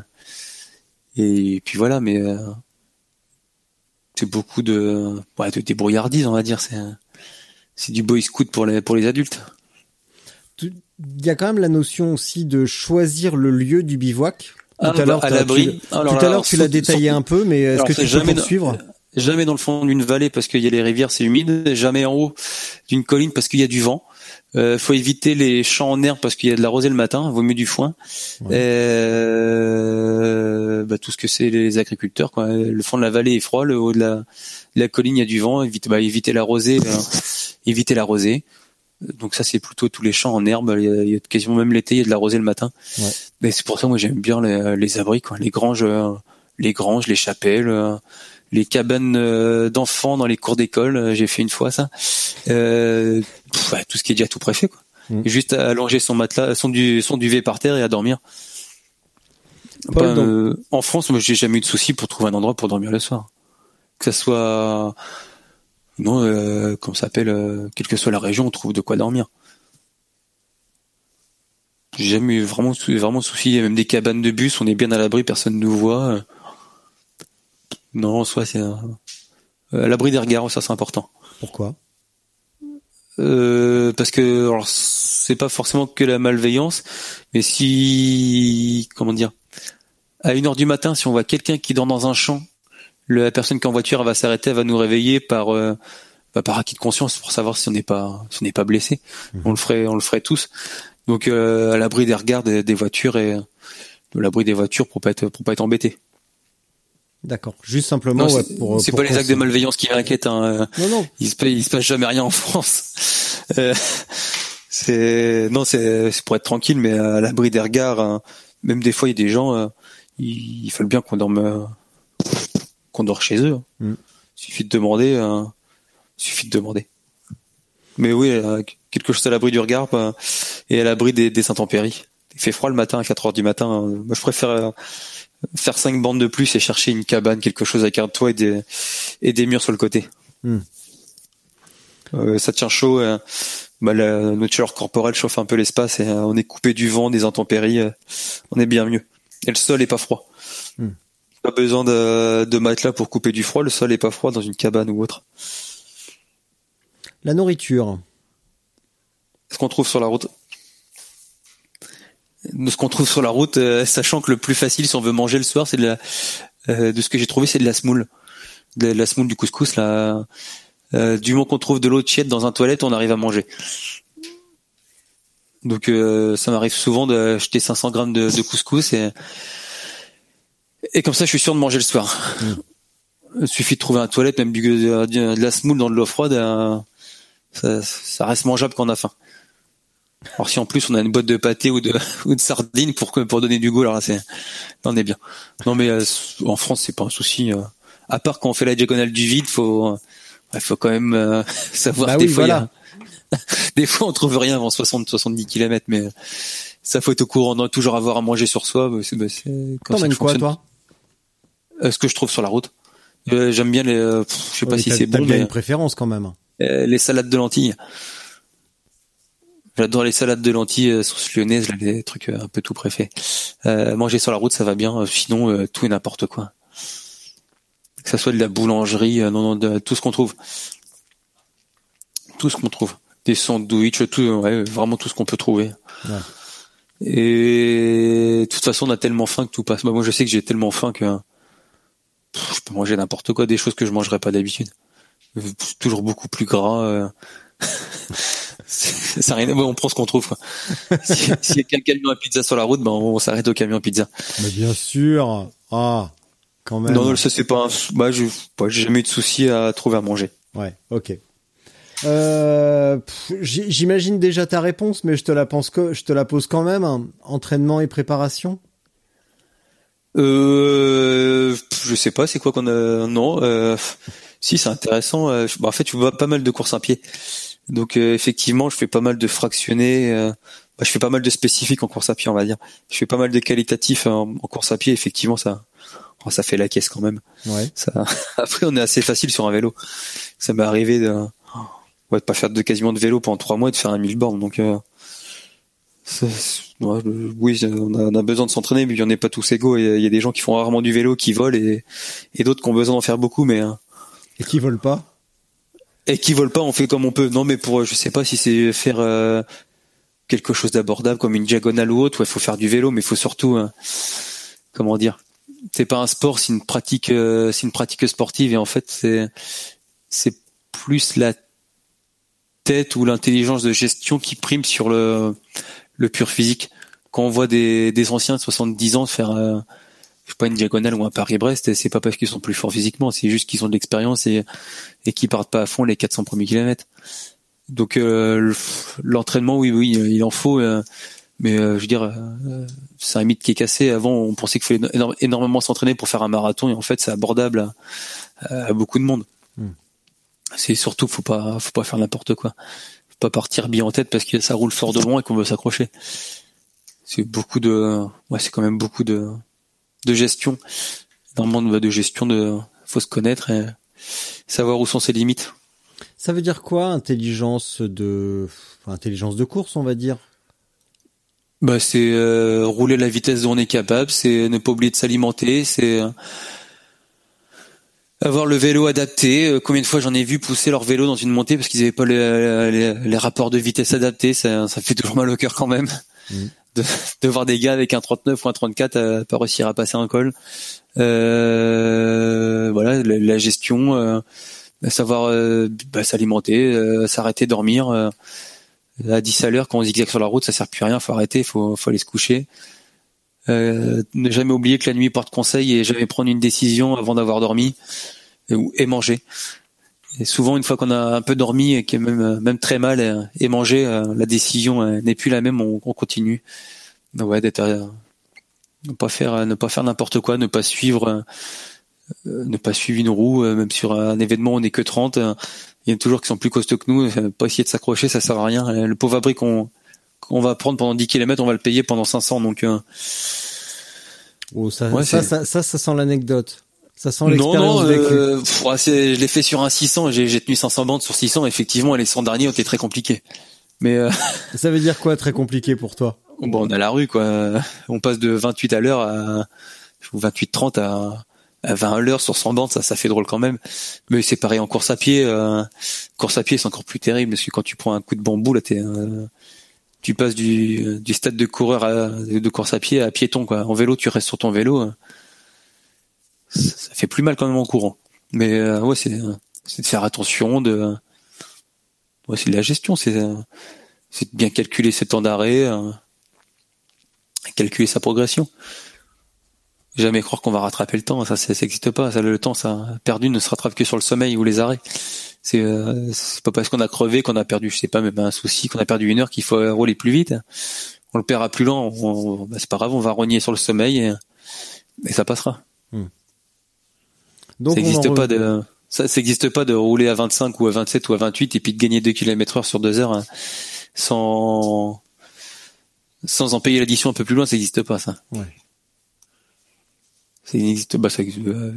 et puis voilà, mais euh, c'est beaucoup de, ouais, de débrouillardise, on va dire. C'est c'est du boy scout pour les pour les adultes. Il y a quand même la notion aussi de choisir le lieu du bivouac. Tout Ah, à bah, l'heure, à l'abri. tu- Alors tout à l'heure, tu l'as détaillé un peu, mais est-ce que tu peux jamais dans- poursuivre? Jamais dans le fond d'une vallée parce qu'il y a les rivières, c'est humide. Jamais en haut d'une colline parce qu'il y a du vent. Euh, faut éviter les champs en herbe parce qu'il y a de la rosée le matin. Vaut mieux du foin. Euh, bah, tout ce que c'est les agriculteurs. Quoi. Le fond de la vallée est froid. Le haut de la, de la colline, il y a du vent. Évite, bah, éviter la rosée. euh, éviter la rosée. Donc ça, c'est plutôt tous les champs en herbe. Il y a, quasiment même l'été, il y a de la rosée le matin. Ouais. Mais c'est pour ça, moi, j'aime bien les, les abris, quoi. Les granges, euh, les granges, les chapelles, euh, les cabanes euh, d'enfants dans les cours d'école. J'ai fait une fois ça. Euh, pff, tout ce qui est déjà tout préfet, quoi. Mm. Juste à allonger son matelas, son, du, son duvet par terre et à dormir. Paul, Pas, donc- euh, en France, moi, j'ai jamais eu de souci pour trouver un endroit pour dormir le soir. Que ça soit, non, euh, ça s'appelle, euh, quelle que soit la région, on trouve de quoi dormir. J'ai jamais eu vraiment, vraiment souci. Il y a même des cabanes de bus, on est bien à l'abri, personne ne nous voit. Non, en soi, c'est euh, à l'abri des regards, ça c'est important. Pourquoi? Euh, parce que alors c'est pas forcément que la malveillance, mais si comment dire, à une heure du matin, si on voit quelqu'un qui dort dans un champ, la personne qui est en voiture va s'arrêter, elle va nous réveiller par euh, bah, par acquis de conscience pour savoir si on n'est pas si on n'est pas blessé. On le ferait on le ferait tous. Donc euh, à l'abri des regards des, des voitures et de l'abri des voitures pour pas être pour pas être embêté. D'accord. Juste simplement Non, ouais, c'est pour. c'est pas les actes de malveillance qui m'inquiètent. Hein. euh, Non, non. il se, il se passe jamais rien en France. Euh, c'est non, c'est c'est pour être tranquille, mais à l'abri des regards. hein. même des fois, il y a des gens, euh, il, il faut bien qu'on dorme, qu'on dort chez eux. hein. Mm. Suffit de demander. euh, suffit de demander. Mais oui, euh, quelque chose à l'abri du regard bah, et à l'abri des, des intempéries. Il fait froid le matin à 4 heures du matin. hein. Moi, je préfère euh, faire cinq bandes de plus et chercher une cabane, quelque chose avec un toit et des, et des murs sur le côté. Euh, ça tient chaud. euh, bah, la, notre chaleur corporelle chauffe un peu l'espace et euh, on est coupé du vent, des intempéries. on est bien mieux. Et le sol est pas froid. Hmm. Pas besoin de, de matelas pour couper du froid. Le sol est pas froid dans une cabane ou autre. La nourriture. Ce qu'on trouve sur la route. De ce qu'on trouve sur la route, euh, sachant que le plus facile si on veut manger le soir, c'est de la, euh, de ce que j'ai trouvé, c'est de la semoule. De la semoule du couscous là. Euh, du moment qu'on trouve de l'eau tiède dans un toilette, on arrive à manger. Donc euh, ça m'arrive souvent d'acheter 500 grammes de, de couscous et et comme ça je suis sûr de manger le soir. Il suffit de trouver un toilette, même du, de, de la semoule dans de l'eau froide, euh, ça, ça reste mangeable quand on a faim. Alors si en plus on a une boîte de pâté ou de ou de sardines pour que pour donner du goût, alors là c'est là, on est bien. Non mais euh, en France c'est pas un souci. euh. à part quand on fait la diagonale du vide, faut il faut quand même euh, savoir Bah des oui, fois a- des fois on trouve rien avant 60 70 km mais euh, ça faut être au courant, on doit toujours avoir à manger sur soi, bah, c'est bah, c'est comme T'emmènes quoi, fonctionne. toi? Euh, ce que je trouve sur la route. Euh, J'aime bien les euh, pff, je sais pas si c'est bon bien mais une préférence quand même. euh, les salades de lentilles. J'adore les salades de lentilles euh, sauce lyonnaise, les trucs euh, un peu tout préfets. Euh, manger sur la route, ça va bien. euh, Sinon, euh, tout et n'importe quoi. Que ça soit de la boulangerie, euh, non, non, de, tout ce qu'on trouve. Tout ce qu'on trouve. Des sandwichs, tout, ouais, vraiment tout ce qu'on peut trouver. Ouais. Et de toute façon, on a tellement faim que tout passe. Bah, moi, je sais que j'ai tellement faim que pff, je peux manger n'importe quoi, des choses que je mangerais pas d'habitude. Euh, Toujours beaucoup plus gras. euh. Ça rien, on prend ce qu'on trouve. quoi. si, si y a qu'un camion à pizza sur la route, ben on s'arrête au camion à pizza. Mais bien sûr. Ah, quand même. Non, non, ça c'est pas. Un, bah, je, bah, j'ai jamais eu de souci à trouver à manger. Ouais, ok. Euh, pff, J'imagine déjà ta réponse, mais je te la pense que je te la pose quand même. hein. Entraînement et préparation? Euh, je sais pas, c'est quoi qu'on a. Non, euh, si c'est intéressant. euh, je- bah, en fait, tu vois pas mal de courses à pied. Donc euh, effectivement, je fais pas mal de fractionnés. euh, bah, je fais pas mal de spécifiques en course à pied, on va dire. Je fais pas mal de qualitatifs en, en course à pied. Effectivement, ça, oh, ça fait la caisse quand même. Ouais. Ça... Après, on est assez facile sur un vélo. Ça m'est arrivé de, ouais, de pas faire de quasiment de vélo pendant trois mois et de faire un 1000 bornes. Donc, euh, c'est- ouais, euh, oui, on a, besoin de s'entraîner, mais il y en a pas tous égaux. Il y a des gens qui font rarement du vélo, qui volent, et, et d'autres qui ont besoin d'en faire beaucoup, mais euh, Et qui vole pas? Et qui volent pas, on fait comme on peut. Non, mais pour, euh, je sais pas si c'est faire euh, quelque chose d'abordable comme une diagonale ou autre. Ouais, faut faire du vélo, mais il faut surtout, euh, comment dire, c'est pas un sport, c'est une pratique, euh, c'est une pratique sportive et en fait c'est c'est plus la tête ou l'intelligence de gestion qui prime sur le le pur physique. Quand on voit des des anciens de 70 ans faire euh, je sais pas une diagonale ou un Paris-Brest, c'est pas parce qu'ils sont plus forts physiquement, c'est juste qu'ils ont de l'expérience et et qui partent pas à fond les 400 premiers kilomètres. Donc euh, le- l'entraînement, oui, oui, il en faut, euh, mais euh, je veux dire, euh, c'est un mythe qui est cassé. Avant, on pensait qu'il fallait éno- énormément s'entraîner pour faire un marathon, et en fait, c'est abordable à, à beaucoup de monde. Hmm. C'est surtout, faut pas, faut pas faire n'importe quoi. Pas partir bien en tête parce que ça roule fort de loin et qu'on veut s'accrocher. C'est beaucoup de, ouais, c'est quand même beaucoup de, de gestion. Énormément de, de gestion de, faut se connaître et savoir où sont ses limites. Ça veut dire quoi intelligence de enfin, intelligence de course, on va dire? Bah, c'est euh, rouler la vitesse dont on est capable, c'est ne pas oublier de s'alimenter, c'est euh, avoir le vélo adapté. Euh, Combien de fois j'en ai vu pousser leur vélo dans une montée parce qu'ils n'avaient pas les, les- les rapports de vitesse adaptés, ça, ça fait toujours mal au cœur quand même. De, de voir des gars avec un 39 ou un 34 à pas réussir à passer un col. Euh, voilà, la, la gestion, euh, savoir euh, bah, s'alimenter, euh, s'arrêter, dormir. euh, à 10 à l'heure quand on zigzague sur la route ça sert plus à rien faut arrêter faut faut aller se coucher euh, ne jamais oublier que la nuit porte conseil et jamais prendre une décision avant d'avoir dormi et, ou- et manger et souvent une fois qu'on a un peu dormi et que même même très mal euh, et mangé euh, la décision euh, n'est plus la même on, on continue Donc, ouais d'être euh, ne pas faire euh, ne pas faire n'importe quoi ne pas suivre euh, euh, ne pas suivre une roue euh, même sur un événement on n'est que 30 euh, il y en a toujours qui sont plus costauds que nous, euh, pas essayer de s'accrocher, ça sert à rien. Euh, Le pauvre abri qu'on qu'on va prendre pendant 10 km, on va le payer pendant 500, donc euh, Oh, ça, Ouais, ça, ça, ça, ça sent l'anecdote. Ça sent Non, l'expérience non, vécue. euh, pff, je l'ai fait sur un 600, j'ai j'ai tenu 500 bandes sur 600, effectivement, les 100 derniers ont été très compliqués. Mais euh, Ça veut dire quoi très compliqué pour toi? Bon, on a la rue, quoi. On passe de 28 à l'heure à ou 28-30 à, à 20 à l'heure sur 100 bandes, ça, ça fait drôle quand même. Mais c'est pareil en course à pied. euh, course à pied, c'est encore plus terrible, parce que quand tu prends un coup de bambou, là, t'es, euh, tu passes du, du stade de coureur à, de course à pied à piéton, quoi. En vélo, tu restes sur ton vélo. euh, ça, fait plus mal quand même en courant. Mais euh, ouais, c'est, de faire attention, de, ouais, c'est de la gestion, c'est, c'est de bien calculer ses temps d'arrêt, euh, calculer sa progression. Jamais croire qu'on va rattraper le temps, ça, ça n'existe pas. Ça, le temps, ça perdu ne se rattrape que sur le sommeil ou les arrêts. C'est, euh, c'est pas parce qu'on a crevé qu'on a perdu, je sais pas, même un souci, qu'on a perdu une heure qu'il faut rouler plus vite. On le perd à plus lent, on- on- bah, c'est pas grave, on va rogner sur le sommeil et, et ça passera. Donc ça n'existe pas de, ça, ça existe pas de rouler à 25 ou à 27 ou à 28 et puis de gagner 2 km heure sur 2 heures hein, sans, sans en payer l'addition un peu plus loin, ça n'existe pas, ça. Ouais. Ça n'existe pas, ça existe, euh,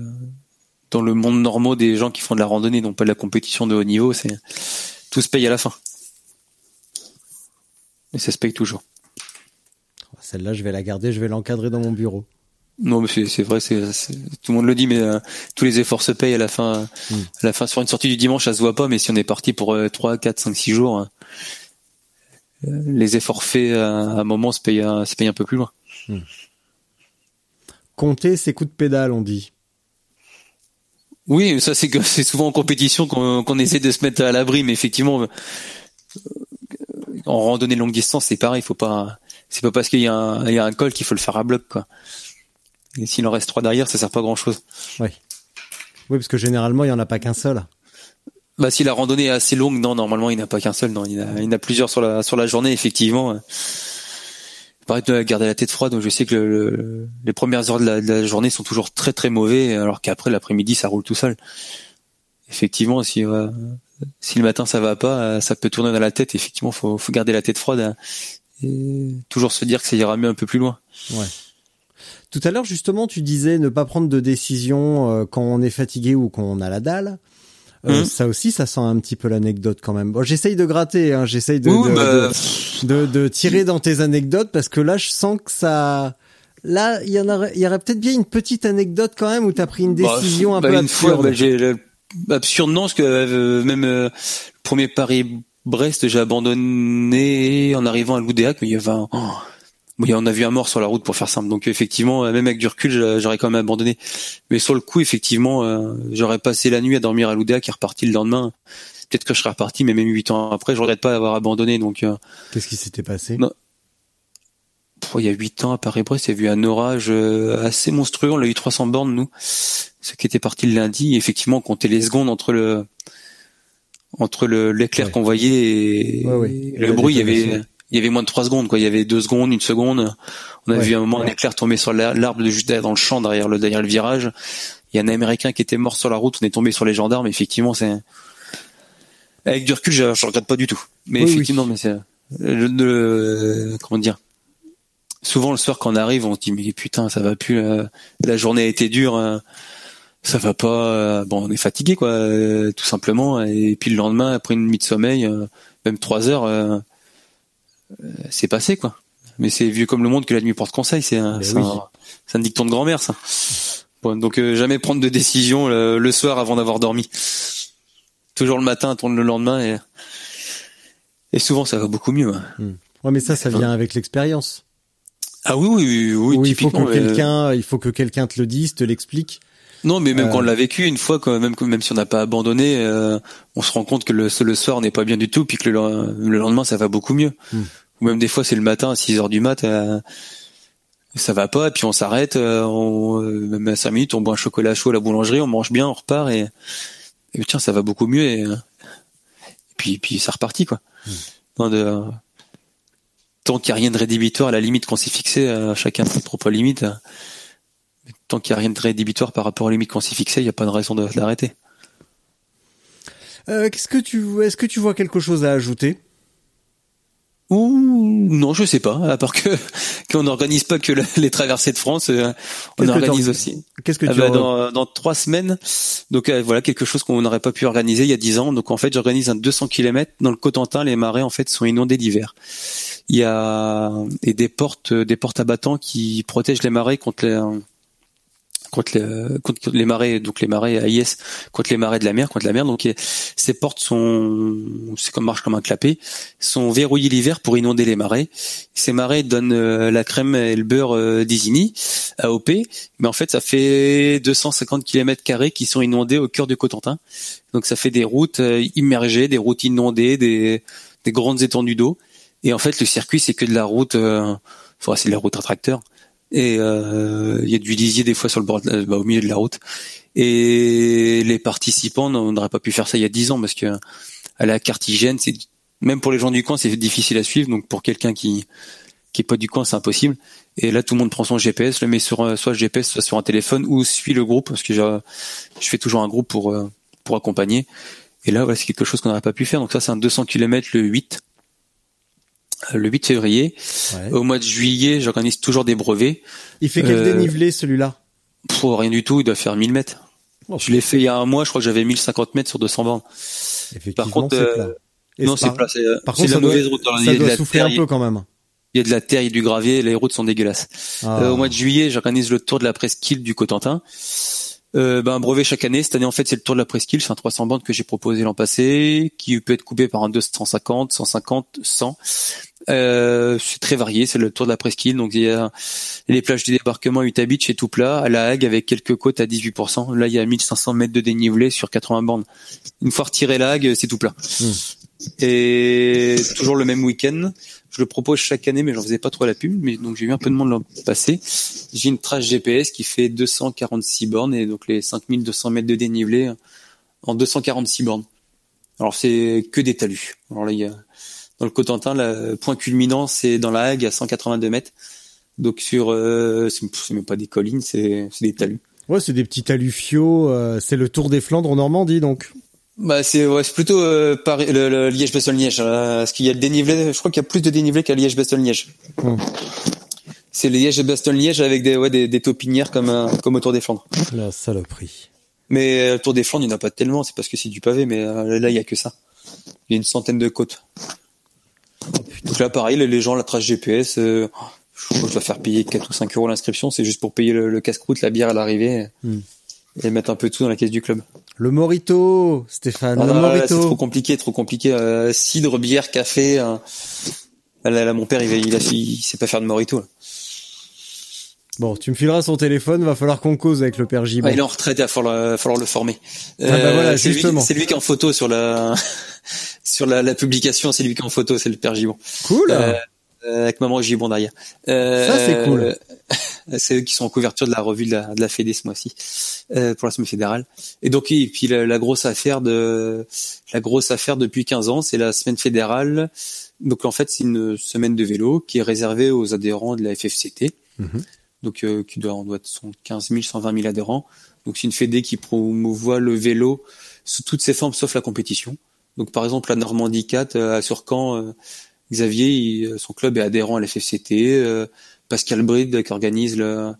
dans le monde normal des gens qui font de la randonnée, non pas de la compétition de haut niveau, c'est, tout se paye à la fin. Et ça se paye toujours. Celle-là, je vais la garder, je vais l'encadrer dans mon bureau. Non, mais c'est vrai, c'est tout le monde le dit, mais euh, tous les efforts se payent à la fin. Mm. À la fin, sur une sortie du dimanche, ça se voit pas, mais si on est parti pour euh, 3, 4, 5, 6 jours, hein, euh, les efforts faits à, à un moment se payent, un- se payent un peu plus loin. Compter ses coups de pédale, on dit. Oui, ça c'est que c'est souvent en compétition qu'on essaie de se mettre à l'abri, mais effectivement, euh, en randonnée longue distance, c'est pareil, il faut pas, c'est pas parce qu'il y a y a un col qu'il faut le faire à bloc, quoi. Et s'il en reste trois derrière, ça sert pas à grand chose. Oui. Oui, parce que généralement, il y en a pas qu'un seul. Bah si la randonnée est assez longue, non, normalement il n'a pas qu'un seul, non, il y en a, il y en a plusieurs sur la sur la journée, effectivement. Pareil de garder la tête froide, donc je sais que le- le- les premières heures de la, de la journée sont toujours très très mauvais, alors qu'après l'après-midi ça roule tout seul. Effectivement, si euh, si le matin ça va pas, euh, ça peut tourner dans la tête. Effectivement, faut faut garder la tête froide hein, et toujours se dire que ça ira mieux un peu plus loin. Ouais. Tout à l'heure, justement, tu disais ne pas prendre de décision euh, quand on est fatigué ou quand on a la dalle. Mhm. Ça aussi, ça sent un petit peu l'anecdote quand même. Bon, j'essaye de gratter, hein, j'essaye de, Oui, de, bah, de, de- de tirer dans tes anecdotes parce que là, je sens que ça. Là, il y en aurait, il y aurait peut-être bien une petite anecdote quand même où t'as pris une Bah, décision un bah, peu une fois, absurde. bah, j'ai le- absurde non, parce que euh, même euh, le premier Paris-Brest, j'ai abandonné en arrivant à Loudéac. Il y avait un, oh, bon, a- on a vu un mort sur la route pour faire simple. Donc effectivement, euh, même avec du recul, j'a- j'aurais quand même abandonné. Mais sur le coup, effectivement, euh, j'aurais passé la nuit à dormir à Loudéac et reparti le lendemain. Peut-être que je serais reparti, mais même huit ans après, je regrette pas d'avoir abandonné. Donc euh, Qu'est-ce qui s'était passé? Non. pff, il y a huit ans à Paris-Brest, il y a eu un orage assez monstrueux. On a eu 300 bornes, nous. Ce qui était parti le lundi. Et effectivement, on comptait les secondes entre le entre le l'éclair Ouais. qu'on voyait et, Ouais, ouais. et le bruit. Il y avait il y avait moins de trois secondes. Quoi. Il y avait deux secondes, une seconde. On a Ouais. vu un moment un éclair tomber sur la- l'arbre de juste derrière dans le champ derrière le derrière le virage. Il y a un Américain qui était mort sur la route. On est tombé sur les gendarmes. Effectivement, c'est avec du recul, je, je regrette pas du tout. Mais Oui, oui. effectivement, mais c'est le, le- comment dire? Souvent le soir quand on arrive, on se dit mais putain, ça va plus. euh, la journée a été dure. euh, ça va pas. euh, bon, on est fatigué quoi, euh, tout simplement. Et puis le lendemain, après une nuit de sommeil, même trois heures, c'est passé quoi. Mais c'est vieux comme le monde que la nuit porte conseil. C'est un, Ben oui. un, un dicton de grand-mère ça. Bon, donc euh, jamais prendre de décision le, le soir avant d'avoir dormi. Toujours le matin, attendre le lendemain et et souvent ça va beaucoup mieux. hein. Ouais, mais ça, ça vient avec l'expérience. Ah oui oui oui, oui il faut que euh, quelqu'un, il faut que quelqu'un te le dise, te l'explique. Non, mais même Euh, quand on l'a vécu une fois, quand même, même si on n'a pas abandonné, euh, on se rend compte que le, le soir n'est pas bien du tout, puis que le, le lendemain ça va beaucoup mieux. Hmm. Ou même des fois c'est le matin à 6 heures du mat, euh, ça va pas, puis on s'arrête, euh, on, euh, même à 5 minutes on boit un chocolat chaud à la boulangerie, on mange bien, on repart et, et tiens ça va beaucoup mieux et, et puis puis ça repartit quoi. Non, de, tant qu'il n'y a rien de rédhibitoire, à la limite qu'on s'est fixé, euh, chacun ses propres limites. tant qu'il n'y a rien de rédhibitoire par rapport aux limites qu'on s'est fixées, il n'y a pas de raison de- d'arrêter. Euh, qu'est-ce que tu, est-ce que tu vois quelque chose à ajouter? Ouh, non, je sais pas. À part que, qu'on n'organise pas que le- les traversées de France, euh, on organise aussi. Qu'est-ce que Ah tu bah, en- dans, dans trois semaines, donc euh, voilà quelque chose qu'on n'aurait pas pu organiser il y a dix ans. Donc en fait, j'organise un 200 km dans le Cotentin. Les marais en fait sont inondés l'hiver. Il y a et des portes, des portes à battants qui protègent les marais contre les contre les, contre marais, donc les marais AIS, contre les marais de la mer, contre la mer. Donc ces portes sont, c'est comme marche comme un clapet, sont verrouillées l'hiver pour inonder les marais. Ces marais donnent euh, la crème et le beurre euh, d'Isigny, AOP, mais en fait ça fait 250 km carrés qui sont inondés au cœur du Cotentin. Donc ça fait des routes euh, immergées, des routes inondées, des, des grandes étendues d'eau. Et en fait le circuit c'est que de la route, euh, c'est de la route à et euh, il y a du lisier des fois sur le bord, de bah, au milieu de la route. Et les participants n'auraient pas pu faire ça il y a dix ans parce que à la cartigène, c'est même pour les gens du coin, c'est difficile à suivre. Donc pour quelqu'un qui qui est pas du coin, c'est impossible. Et là, tout le monde prend son GPS, le met sur euh, soit GPS, soit sur un téléphone, ou suit le groupe parce que je, je fais toujours un groupe pour euh, pour accompagner. Et là, voilà, c'est quelque chose qu'on n'aurait pas pu faire. Donc ça, c'est un 200 km le 8 euh, le 8 février. Ouais. Au mois de juillet, j'organise toujours des brevets. Il fait quel euh, dénivelé celui-là? Pff, rien du tout, il doit faire 1000 mètres. Oh, Je l'ai fait il y a un mois, je crois que j'avais 1050 mètres sur 200 bornes. Effectivement, contre, euh, non, c'est plat, euh, Par contre, la mauvaise route. Ça de doit souffler un peu quand même. il y a de la terre, il y a du gravier, les routes sont dégueulasses. Ah. Euh, au mois de juillet, j'organise le tour de la presqu'île du Cotentin. Euh, ben, un brevet chaque année. Cette année, en fait, c'est le tour de la presqu'île. C'est un 300 bandes que j'ai proposé l'an passé, qui peut être coupé par un 250, 150, 100. Euh, c'est très varié. C'est le tour de la presqu'île. Donc, il y a les plages du débarquement à Utah Beach et tout plat, à La Hague avec quelques côtes à 18%. Là, il y a 1500 mètres de dénivelé sur 80 bandes. Une fois retiré La Hague, c'est tout plat. Et toujours le même week-end. Je le propose chaque année, mais j'en faisais pas trop la pub. Mais donc j'ai eu un peu de monde l'an passé. J'ai une trace GPS qui fait 246 bornes et donc les 5200 mètres de dénivelé en 246 bornes. Alors c'est que des talus. Alors là, il y a dans le Cotentin, le point culminant, c'est dans la Hague à 182 mètres. Donc sur, euh, c'est même pas des collines, c'est des talus. Ouais, c'est des petits alluviaux. euh, c'est le Tour des Flandres en Normandie, donc. Bah c'est ouais, c'est plutôt euh, Paris, le, le Liège-Bastogne-Liège. euh, parce qu'il y a le dénivelé, je crois qu'il y a plus de dénivelé qu'à Liège-Bastogne-Liège. Hmm. C'est le Liège-Bastogne-Liège avec des ouais des, des taupinières comme euh, comme au Tour des Flandres. La saloperie. Mais le Tour des Flandres, il n'y en a pas tellement, c'est parce que c'est du pavé, mais là il y a que ça. Il y a une centaine de côtes. Donc là pareil, les, gens la trace GPS, euh, je crois que je dois faire payer 4 ou 5 euros l'inscription, c'est juste pour payer le, le casse-croûte, la bière à l'arrivée Hmm. et mettre un peu de tout dans la caisse du club. Le Morito, Stéphane. Ah, le là, c'est trop Morito. compliqué, trop compliqué. Euh, cidre, bière, café. euh. Là, là, mon père, il, il, a, il sait pas faire de morito. là. Bon, tu me fileras son téléphone. Va falloir qu'on cause avec le père Gibon. Ah, il est en retraite, il va falloir, va falloir le former. Euh, Ah, bah voilà, c'est lui- justement. C'est lui, qui est en photo sur la sur la, la publication. C'est lui qui est en photo, c'est le père Gibon. Cool. Euh, euh, avec maman Gibon derrière. Euh, Ça, c'est cool. c'est eux qui sont en couverture de la revue de la, de la Fédé ce mois-ci euh, pour la semaine fédérale. Et donc et puis la, la grosse affaire de la grosse affaire depuis 15 ans, c'est la semaine fédérale. Donc en fait, c'est une semaine de vélo qui est réservée aux adhérents de la FFCT. Mhm. Donc euh, qui doit on doit être 115 000, 120 000 adhérents. Donc c'est une fédé qui promouvoit le vélo sous toutes ses formes sauf la compétition. Donc par exemple la Normandie 4 euh, à Surcamp, euh, Xavier, il- euh, son club est adhérent à la FFCT. Pascal Bride qui organise le,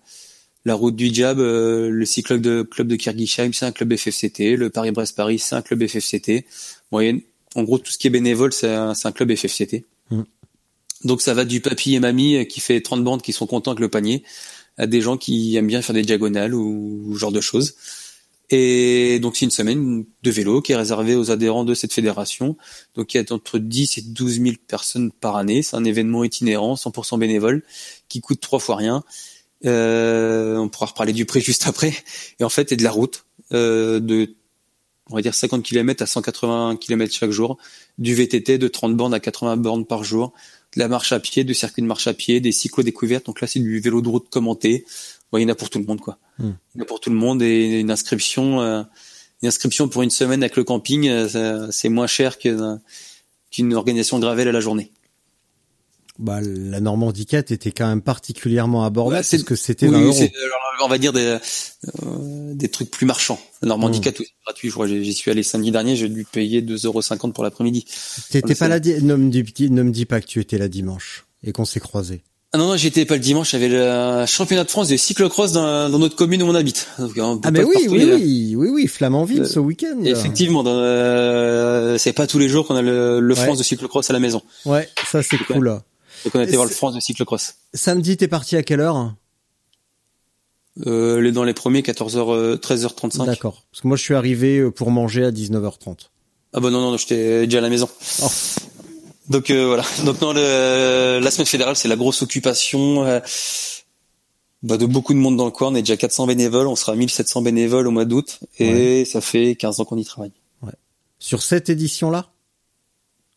la route du diable, euh, le cycloclub de club de Kirgisheim, c'est un club FFCT. Le Paris-Brest-Paris, c'est un club FFCT. Bon, en gros, tout ce qui est bénévole, c'est un, un club FFCT. Mm. Donc ça va du papy et mamie euh, qui fait 30 bandes qui sont contents avec le panier à des gens qui aiment bien faire des diagonales ou, ou genre de choses. Et donc c'est une semaine de vélo qui est réservée aux adhérents de cette fédération. Donc il y a entre 10 et 12 000 personnes par année. C'est un événement itinérant, 100% bénévole, qui coûte trois fois rien. Euh, on pourra reparler du prix juste après. Et en fait, c'est de la route euh, de, on va dire 50 km à 180 km chaque jour, du VTT de 30 bornes à 80 bornes par jour, de la marche à pied, du circuit de marche à pied, des cyclos découvertes. Donc là, c'est du vélo de route commenté. Bon, il y en a pour tout le monde, quoi. Hmm. Il y en a pour tout le monde et une inscription, euh, une inscription pour une semaine avec le camping, euh, c'est moins cher que- qu'une organisation de gravel à la journée. Bah, la Normandie 4 était quand même particulièrement abordable Ouais, c'est- parce que c'était Oui, 20 oui, euros. on va dire des, euh, des trucs plus marchands. La Normandie Hmm. 4, oui, c'est gratuit. Je crois, j'y suis allé samedi dernier, j'ai dû payer 2,50 euros pour l'après-midi. T'étais pas là, di- ne me, dis, ne me dis pas que tu étais là dimanche et qu'on s'est croisés. Ah non, non, j'étais pas le dimanche, j'avais le championnat de France de cyclocross dans, dans notre commune où on habite. Donc, on peut Ah mais oui, partout, oui, oui, oui, oui, Flamanville Euh, ce week-end. Effectivement, dans, euh, c'est pas tous les jours qu'on a le, le Ouais. France de cyclocross à la maison. Ouais, ça c'est cool. Donc on a été voir le France de cyclocross. Samedi, t'es parti à quelle heure Euh, les dans les premiers 14h, euh, 13h35. D'accord. Parce que moi je suis arrivé euh, pour manger à 19h30. Ah bah non, non, non, j'étais déjà à la maison. Oh. Donc euh, voilà. Donc non, le, la semaine fédérale, c'est la grosse occupation euh, bah, de beaucoup de monde dans le coin. On est déjà 400 bénévoles, on sera 1700 bénévoles au mois d'août, et ça fait 15 ans qu'on y travaille. Sur cette édition-là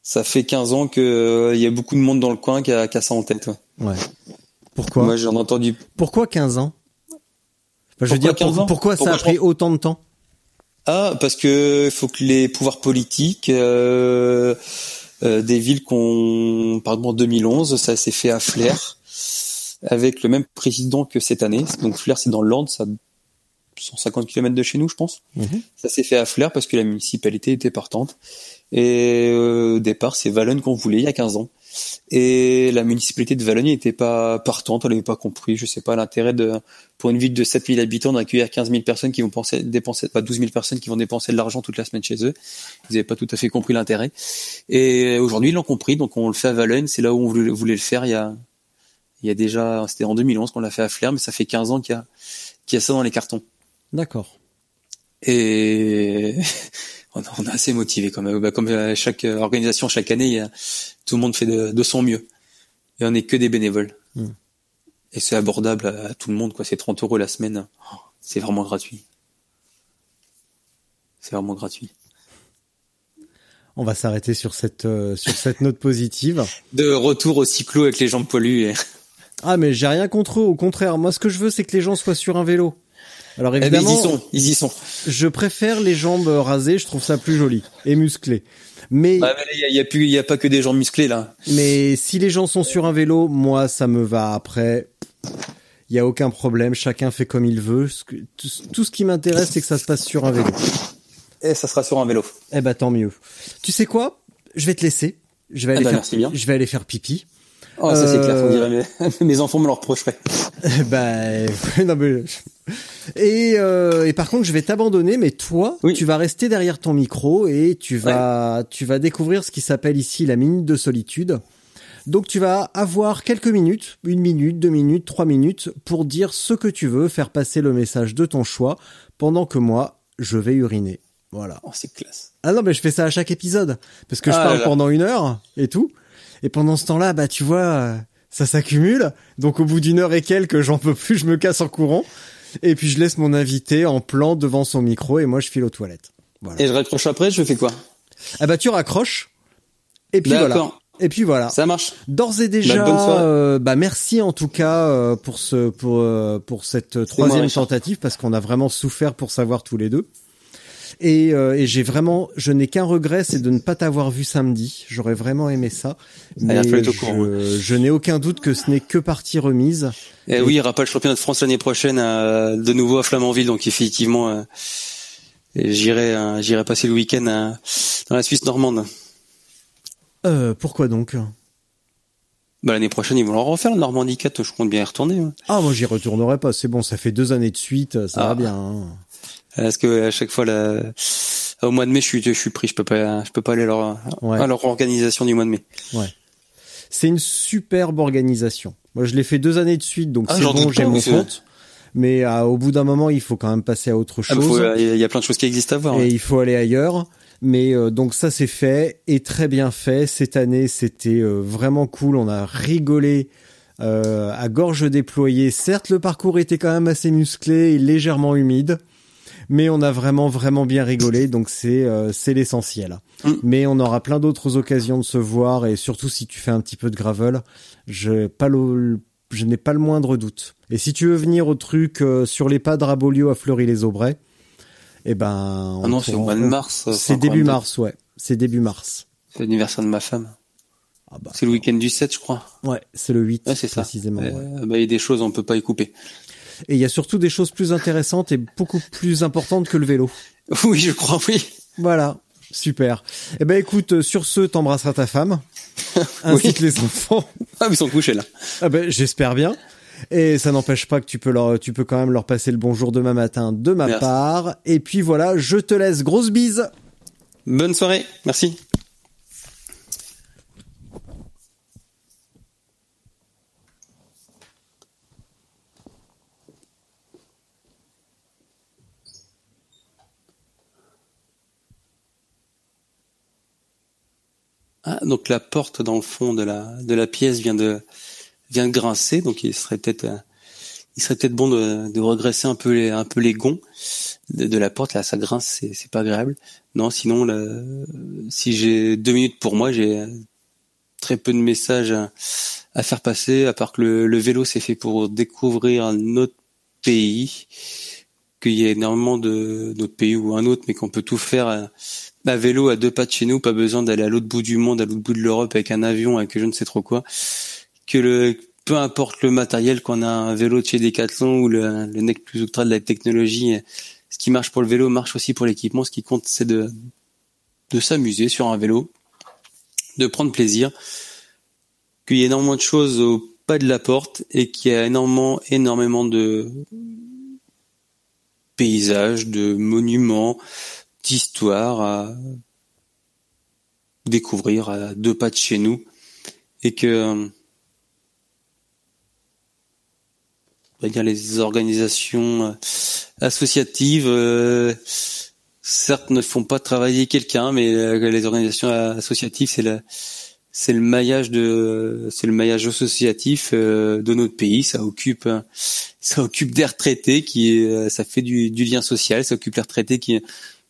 Ça fait 15 ans que euh, il y a beaucoup de monde dans le coin qui a, qui a ça en tête. ouais. Ouais. Pourquoi? Moi, j'en ai entendu. Pourquoi 15 ans? Enfin, Je veux dire, 15 pour- ans? pourquoi ça a pris autant de temps? Ah, parce que il faut que les pouvoirs politiques euh, euh, des villes qu'on, par exemple en 2011, ça s'est fait à Flers avec le même président que cette année. Donc Flers, c'est dans le Land, ça a 150 km de chez nous, je pense. Mhm. Ça s'est fait à Flers parce que la municipalité était partante. Et euh, au départ, c'est Valognes qu'on voulait il y a 15 ans. Et la municipalité de Valognes n'était pas partante, elle n'avait pas compris, je sais pas, l'intérêt de, pour une ville de 7000 habitants d'accueillir 15 000 personnes qui vont penser, dépenser, pas 12 000 personnes qui vont dépenser de l'argent toute la semaine chez eux. Ils n'avaient pas tout à fait compris l'intérêt. Et aujourd'hui, ils l'ont compris, donc on le fait à Valognes, c'est là où on voulait, voulait le faire il y a, il y a déjà, c'était en 2011 qu'on l'a fait à Flers, mais ça fait 15 ans qu'il y a, qu'il y a ça dans les cartons. D'accord. Et on est- on est assez motivé quand même. Bah, Comme à chaque euh, organisation, chaque année, il y a, tout le monde fait de, de son mieux. Et on n'est que des bénévoles. Hmm. Et c'est abordable à, à tout le monde, quoi. C'est 30 euros la semaine. Oh, C'est vraiment gratuit. C'est vraiment gratuit. On va s'arrêter sur cette euh, sur cette note positive. De retour au cyclo avec les jambes poilues. et- Ah mais j'ai rien contre eux, au contraire. Moi ce que je veux c'est que les gens soient sur un vélo. Alors Eh ben, ils évidemment, y sont, ils y sont. je préfère les jambes rasées, je trouve ça plus joli et musclé. Mais là, il y a, plus, il y a pas que des jambes musclées là. mais si les gens sont sur un vélo, moi ça me va après. Il y a aucun problème, chacun fait comme il veut. Tout, ce qui m'intéresse c'est que ça se passe sur un vélo. Et ça sera sur un vélo. Eh ben tant mieux. Tu sais quoi? Je vais te laisser. Je vais Ah aller bah, faire merci bien. je vais aller faire pipi. Oh, ça c'est Euh, clair. On dirait mes, mes enfants me le reprocheraient. bah non mais et euh, et par contre je vais t'abandonner mais toi Oui. tu vas rester derrière ton micro et tu vas tu vas découvrir ce qui s'appelle ici la minute de solitude. Donc tu vas avoir quelques minutes, une minute, deux minutes, trois minutes pour dire ce que tu veux, faire passer le message de ton choix pendant que moi je vais uriner. Voilà. Oh, c'est classe. Ah non mais je fais ça à chaque épisode parce que je Ah parle là. pendant une heure et tout. Et pendant ce temps-là, bah tu vois, euh, ça s'accumule. Donc au bout d'une heure et quelques, j'en peux plus, je me casse en courant. Et puis je laisse mon invité en plan devant son micro et moi je file aux toilettes. Voilà. Et je raccroche après, je fais quoi? Ah bah tu raccroches. Et puis voilà. Et puis voilà. Ça marche. D'ores et déjà, Bah, bonne soirée. euh, bah merci en tout cas euh, pour ce pour euh, pour cette troisième tentative parce qu'on a vraiment souffert pour savoir tous les deux. Et, euh, et j'ai vraiment, je n'ai qu'un regret, c'est de ne pas t'avoir vu samedi. J'aurais vraiment aimé ça, mais être au je, je n'ai aucun doute que ce n'est que partie remise. Et oui, il aura pas le championnat de France l'année prochaine de nouveau à Flamanville, donc effectivement, euh, j'irai euh, j'irai passer le week-end euh, dans la Suisse normande. Euh, pourquoi donc? Bah, l'année prochaine, ils vont leur refaire le Normandie 4, je compte bien y retourner. Ah moi j'y retournerai pas. C'est bon, ça fait deux années de suite, ça Ah. va bien. hein. Parce que à chaque fois, la... au mois de mai, je suis je suis pris, je peux pas je peux pas aller à leur Ouais. à leur organisation du mois de mai. C'est une superbe organisation. Moi je l'ai fait deux années de suite, donc Ah, c'est bon, j'ai mon compte. Mais euh, au bout d'un moment, il faut quand même passer à autre Ah, chose. faut- Il y a plein de choses qui existent à voir. et ouais. il faut aller ailleurs. Mais euh, donc ça c'est fait et très bien fait. Cette année c'était euh, vraiment cool. On a rigolé euh, à gorge déployée. Certes le parcours était quand même assez musclé et légèrement humide, mais on a vraiment vraiment bien rigolé. Donc c'est euh, c'est l'essentiel. Mm. Mais on aura plein d'autres occasions de se voir et surtout si tu fais un petit peu de gravel, je pas le je n'ai pas le moindre doute. Et si tu veux venir au truc euh, sur les pas de Rabolio à Fleury-les-Aubrais, eh ben, Ah non, on c'est au mois de mars. C'est début mars, ouais. C'est début mars. C'est l'anniversaire de ma femme. Ah bah, C'est le week-end du 7, je crois. ouais, c'est le 8, Ouais, c'est ça. précisément. ouais. Euh, bah, il y a des choses, on peut pas y couper. Et il y a surtout des choses plus intéressantes et beaucoup plus importantes que le vélo. Oui, je crois, oui. Voilà, super. Eh ben écoute, euh, sur ce, t'embrasseras ta femme. ainsi que les enfants. Ah, ils sont couchés là. Ah ben, j'espère bien. Et ça n'empêche pas que tu peux leur, tu peux quand même leur passer le bonjour demain matin de ma Merci. part. Et puis voilà, je te laisse. Grosse bise. Bonne soirée. Merci. Ah, donc la porte dans le fond de la de la pièce vient de vient de grincer, donc il serait peut-être euh, il serait peut-être bon de, de regresser un peu les un peu les gonds de, la porte. Là, ça grince, c'est c'est pas agréable. Non, sinon, si j'ai deux minutes pour moi, j'ai très peu de messages à, à faire passer, à part que le, le vélo c'est fait pour découvrir un autre pays, qu'il y a énormément de d'autres pays ou un autre, mais qu'on peut tout faire à, vélo à deux pas de chez nous, pas besoin d'aller à l'autre bout du monde, à l'autre bout de l'Europe avec un avion, avec je ne sais trop quoi. Que le peu importe le matériel, qu'on a un vélo de chez Decathlon ou le, le nec plus ultra de la technologie, ce qui marche pour le vélo marche aussi pour l'équipement. Ce qui compte, c'est de de s'amuser sur un vélo, de prendre plaisir, qu'il y ait énormément de choses au pas de la porte et qu'il y a énormément, énormément de paysages, de monuments, d'histoires à découvrir à deux pas de chez nous et que on va dire les organisations euh, associatives euh, certes ne font pas travailler quelqu'un mais euh, les organisations associatives c'est la c'est le maillage de c'est le maillage associatif de notre pays. Ça occupe ça occupe des retraités qui ça fait du, du lien social ça occupe les retraités qui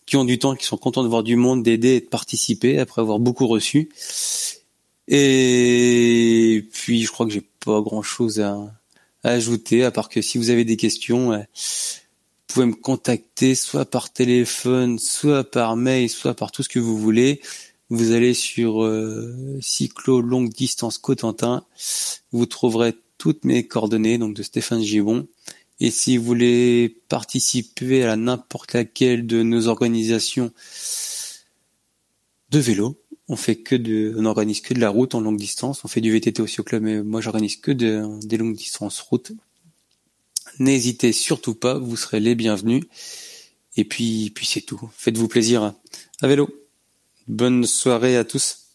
qui ont du temps qui sont contents de voir du monde d'aider et de participer après avoir beaucoup reçu. Et puis je crois que j'ai pas grand chose à, ajouter à part que si vous avez des questions euh, vous pouvez me contacter soit par téléphone soit par mail soit par tout ce que vous voulez. Vous allez sur euh, Cyclo Longue Distance Cotentin, vous trouverez toutes mes coordonnées donc de Stéphane Gibon. Et si vous voulez participer à n'importe laquelle de nos organisations de vélo, on fait que de, on organise que de la route en longue distance. On fait du VTT aussi au club, mais moi j'organise que de, des longues distances route. N'hésitez surtout pas, vous serez les bienvenus. Et puis, puis c'est tout. Faites-vous plaisir à vélo. Bonne soirée à tous.